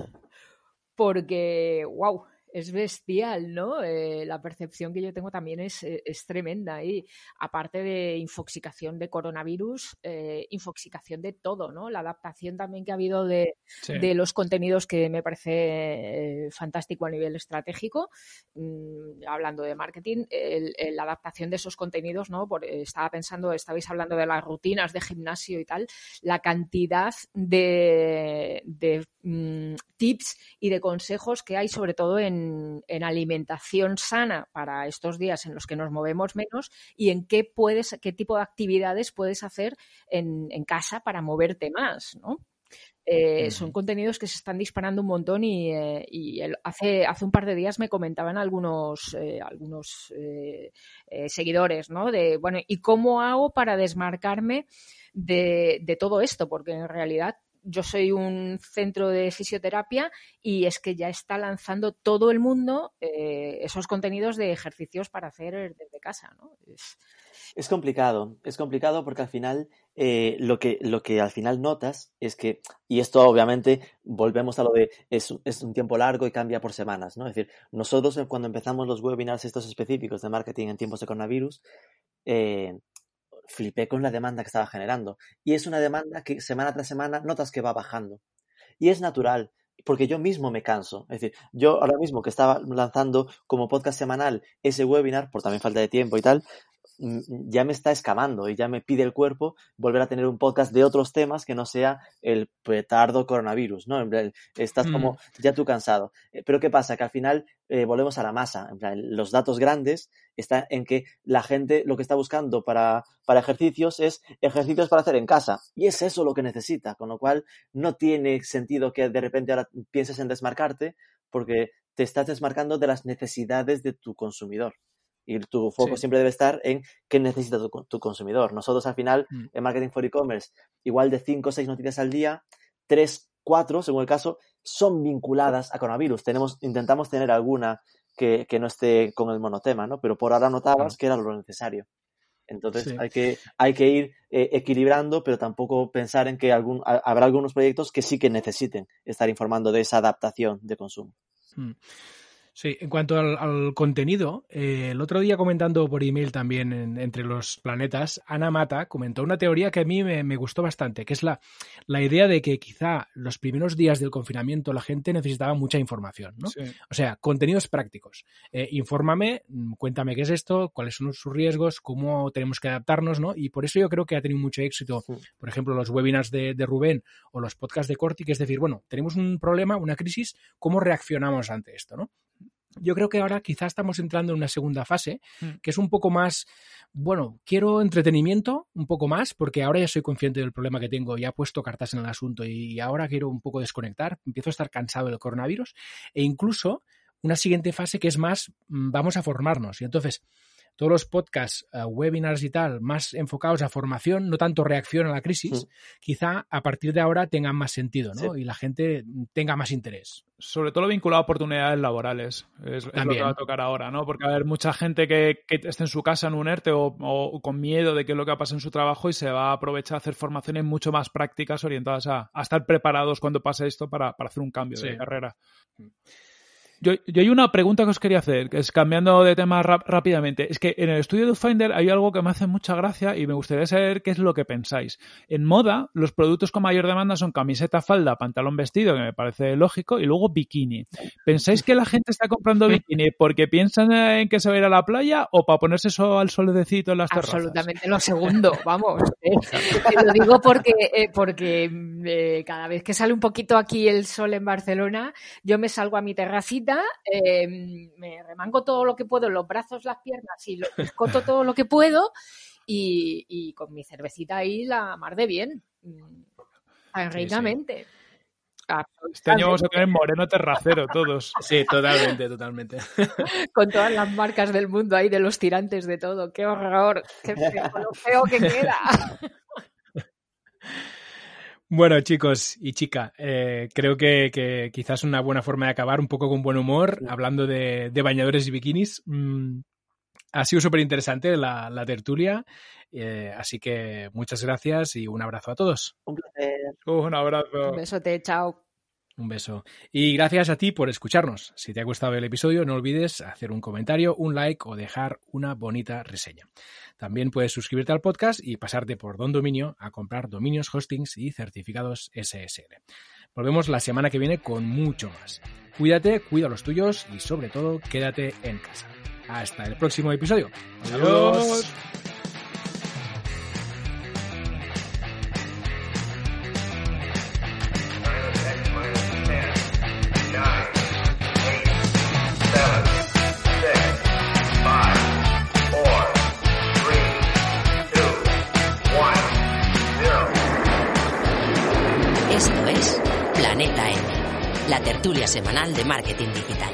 Porque, wow, es bestial, ¿no? Eh, la percepción que yo tengo también es, eh, es, tremenda. Y aparte de infoxicación de coronavirus, eh, infoxicación de todo, ¿no? La adaptación también que ha habido de, de los contenidos que me parece fantástico a nivel estratégico. Mm, hablando de marketing, la adaptación de esos contenidos, ¿no? estaba pensando, estabais hablando de las rutinas de gimnasio y tal, la cantidad de, de mm, tips y de consejos que hay, sobre todo en en, alimentación sana para estos días en los que nos movemos menos y en qué puedes, qué tipo de actividades puedes hacer en, casa para moverte más, ¿no? Eh, son contenidos que se están disparando un montón y, eh, hace, hace un par de días me comentaban algunos, eh, algunos seguidores, ¿no? De, bueno, ¿y cómo hago para desmarcarme de, de todo esto? Porque en realidad yo soy un centro de fisioterapia y es que ya está lanzando todo el mundo eh, esos contenidos de ejercicios para hacer desde casa, ¿no? Es... complicado, es complicado porque al final eh, lo, que, lo que al final notas es que, y esto obviamente volvemos a lo de es, es, un tiempo largo y cambia por semanas, ¿no? Es decir, nosotros eh, cuando empezamos los webinars estos específicos de marketing en tiempos de coronavirus, flipé con la demanda que estaba generando. Y es una demanda que semana tras semana notas que va bajando. Y es natural, porque yo mismo me canso. Es decir, yo ahora mismo que estaba lanzando como podcast semanal ese webinar, por también falta de tiempo y tal, ya me está escamando y ya me pide el cuerpo volver a tener un podcast de otros temas que no sea el petardo coronavirus, ¿no? estás como mm. ya tú cansado. Eh, pero ¿qué pasa? Que al final eh, volvemos a la masa. los datos grandes están en que la gente lo que está buscando para, para ejercicios es ejercicios para hacer en casa. Y es eso lo que necesita, con lo cual no tiene sentido que de repente ahora pienses en desmarcarte porque te estás desmarcando de las necesidades de tu consumidor. Y tu foco siempre debe estar en qué necesita tu, consumidor. Nosotros al final, mm. en Marketing for E-Commerce, igual de 5 o 6 noticias al día, 3, 4, según el caso, son vinculadas a coronavirus. Tenemos, intentamos tener alguna que, no esté con el monotema, ¿no? Pero por ahora notabas que era lo necesario. Entonces hay, que, hay que ir eh, equilibrando, pero tampoco pensar en que algún, habrá algunos proyectos que sí que necesiten estar informando de esa adaptación de consumo. Mm. Sí, en cuanto al, contenido, eh, el otro día comentando por email también entre los planetas, Ana Mata comentó una teoría que a mí me, gustó bastante, que es la, la, idea de que quizá los primeros días del confinamiento la gente necesitaba mucha información, ¿no? O sea, contenidos prácticos. Eh, infórmame, cuéntame qué es esto, cuáles son sus riesgos, cómo tenemos que adaptarnos, ¿no? Y por eso yo creo que ha tenido mucho éxito, por ejemplo, los webinars de, de Rubén o los podcasts de Corti, que es decir, bueno, tenemos un problema, una crisis, ¿cómo reaccionamos ante esto, ¿no? Yo creo que ahora quizás estamos entrando en una segunda fase, mm. que es un poco más, bueno, quiero entretenimiento un poco más, porque ahora ya soy consciente del problema que tengo, ya he puesto cartas en el asunto y ahora quiero un poco desconectar, empiezo a estar cansado del coronavirus e incluso una siguiente fase que es más, mm, vamos a formarnos. Y entonces, todos los podcasts, eh, webinars y tal, más enfocados a formación, no tanto reacción a la crisis, mm. quizá a partir de ahora tengan más sentido, ¿no? Y la gente tenga más interés. Sobre todo vinculado a oportunidades laborales. Es, lo que va a tocar ahora, ¿no? Porque va a haber mucha gente que, esté en su casa en un ERTE o, con miedo de qué es lo que va a pasar en su trabajo y se va a aprovechar a hacer formaciones mucho más prácticas orientadas a, estar preparados cuando pase esto para, hacer un cambio de carrera. Yo, yo, hay una pregunta que os quería hacer, que es cambiando de tema rápidamente. Es que en el estudio de Finder hay algo que me hace mucha gracia y me gustaría saber qué es lo que pensáis. En moda, los productos con mayor demanda son camiseta, falda, pantalón vestido, que me parece lógico, y luego bikini. ¿Pensáis que la gente está comprando bikini porque piensan en que se va a ir a la playa o para ponerse eso al solecito en las terrazas? Absolutamente lo segundo, vamos. Eh, [LAUGHS] lo digo porque, eh, porque eh, cada vez que sale un poquito aquí el sol en Barcelona, yo me salgo a mi terracita Em, me remango todo lo que puedo, los brazos, las piernas y lo escoto todo lo que puedo y, con mi cervecita ahí la mar de bien, mm, reinamente. Este año vamos a tener moreno terracero todos. [LAUGHS] Sí, totalmente, totalmente. [LAUGHS] Con todas las marcas del mundo ahí de los tirantes de todo. ¡Qué horror! ¡Qué feo, que queda! [LAUGHS] Bueno, chicos y chica, eh, creo que, quizás una buena forma de acabar, un poco con buen humor, hablando de, bañadores y bikinis. Mm, ha sido súper interesante la, tertulia, eh, así que muchas gracias y un abrazo a todos. Un placer. un abrazo. Un besote, chao. Un beso. Y gracias a ti por escucharnos. Si te ha gustado el episodio, no olvides hacer un comentario, un like o dejar una bonita reseña. También puedes suscribirte al podcast y pasarte por Don Dominio a comprar dominios, hostings y certificados SSL. Volvemos la semana que viene con mucho más. Cuídate, cuida a los tuyos y sobre todo quédate en casa. Hasta el próximo episodio. Adiós. Tertulia semanal de marketing digital.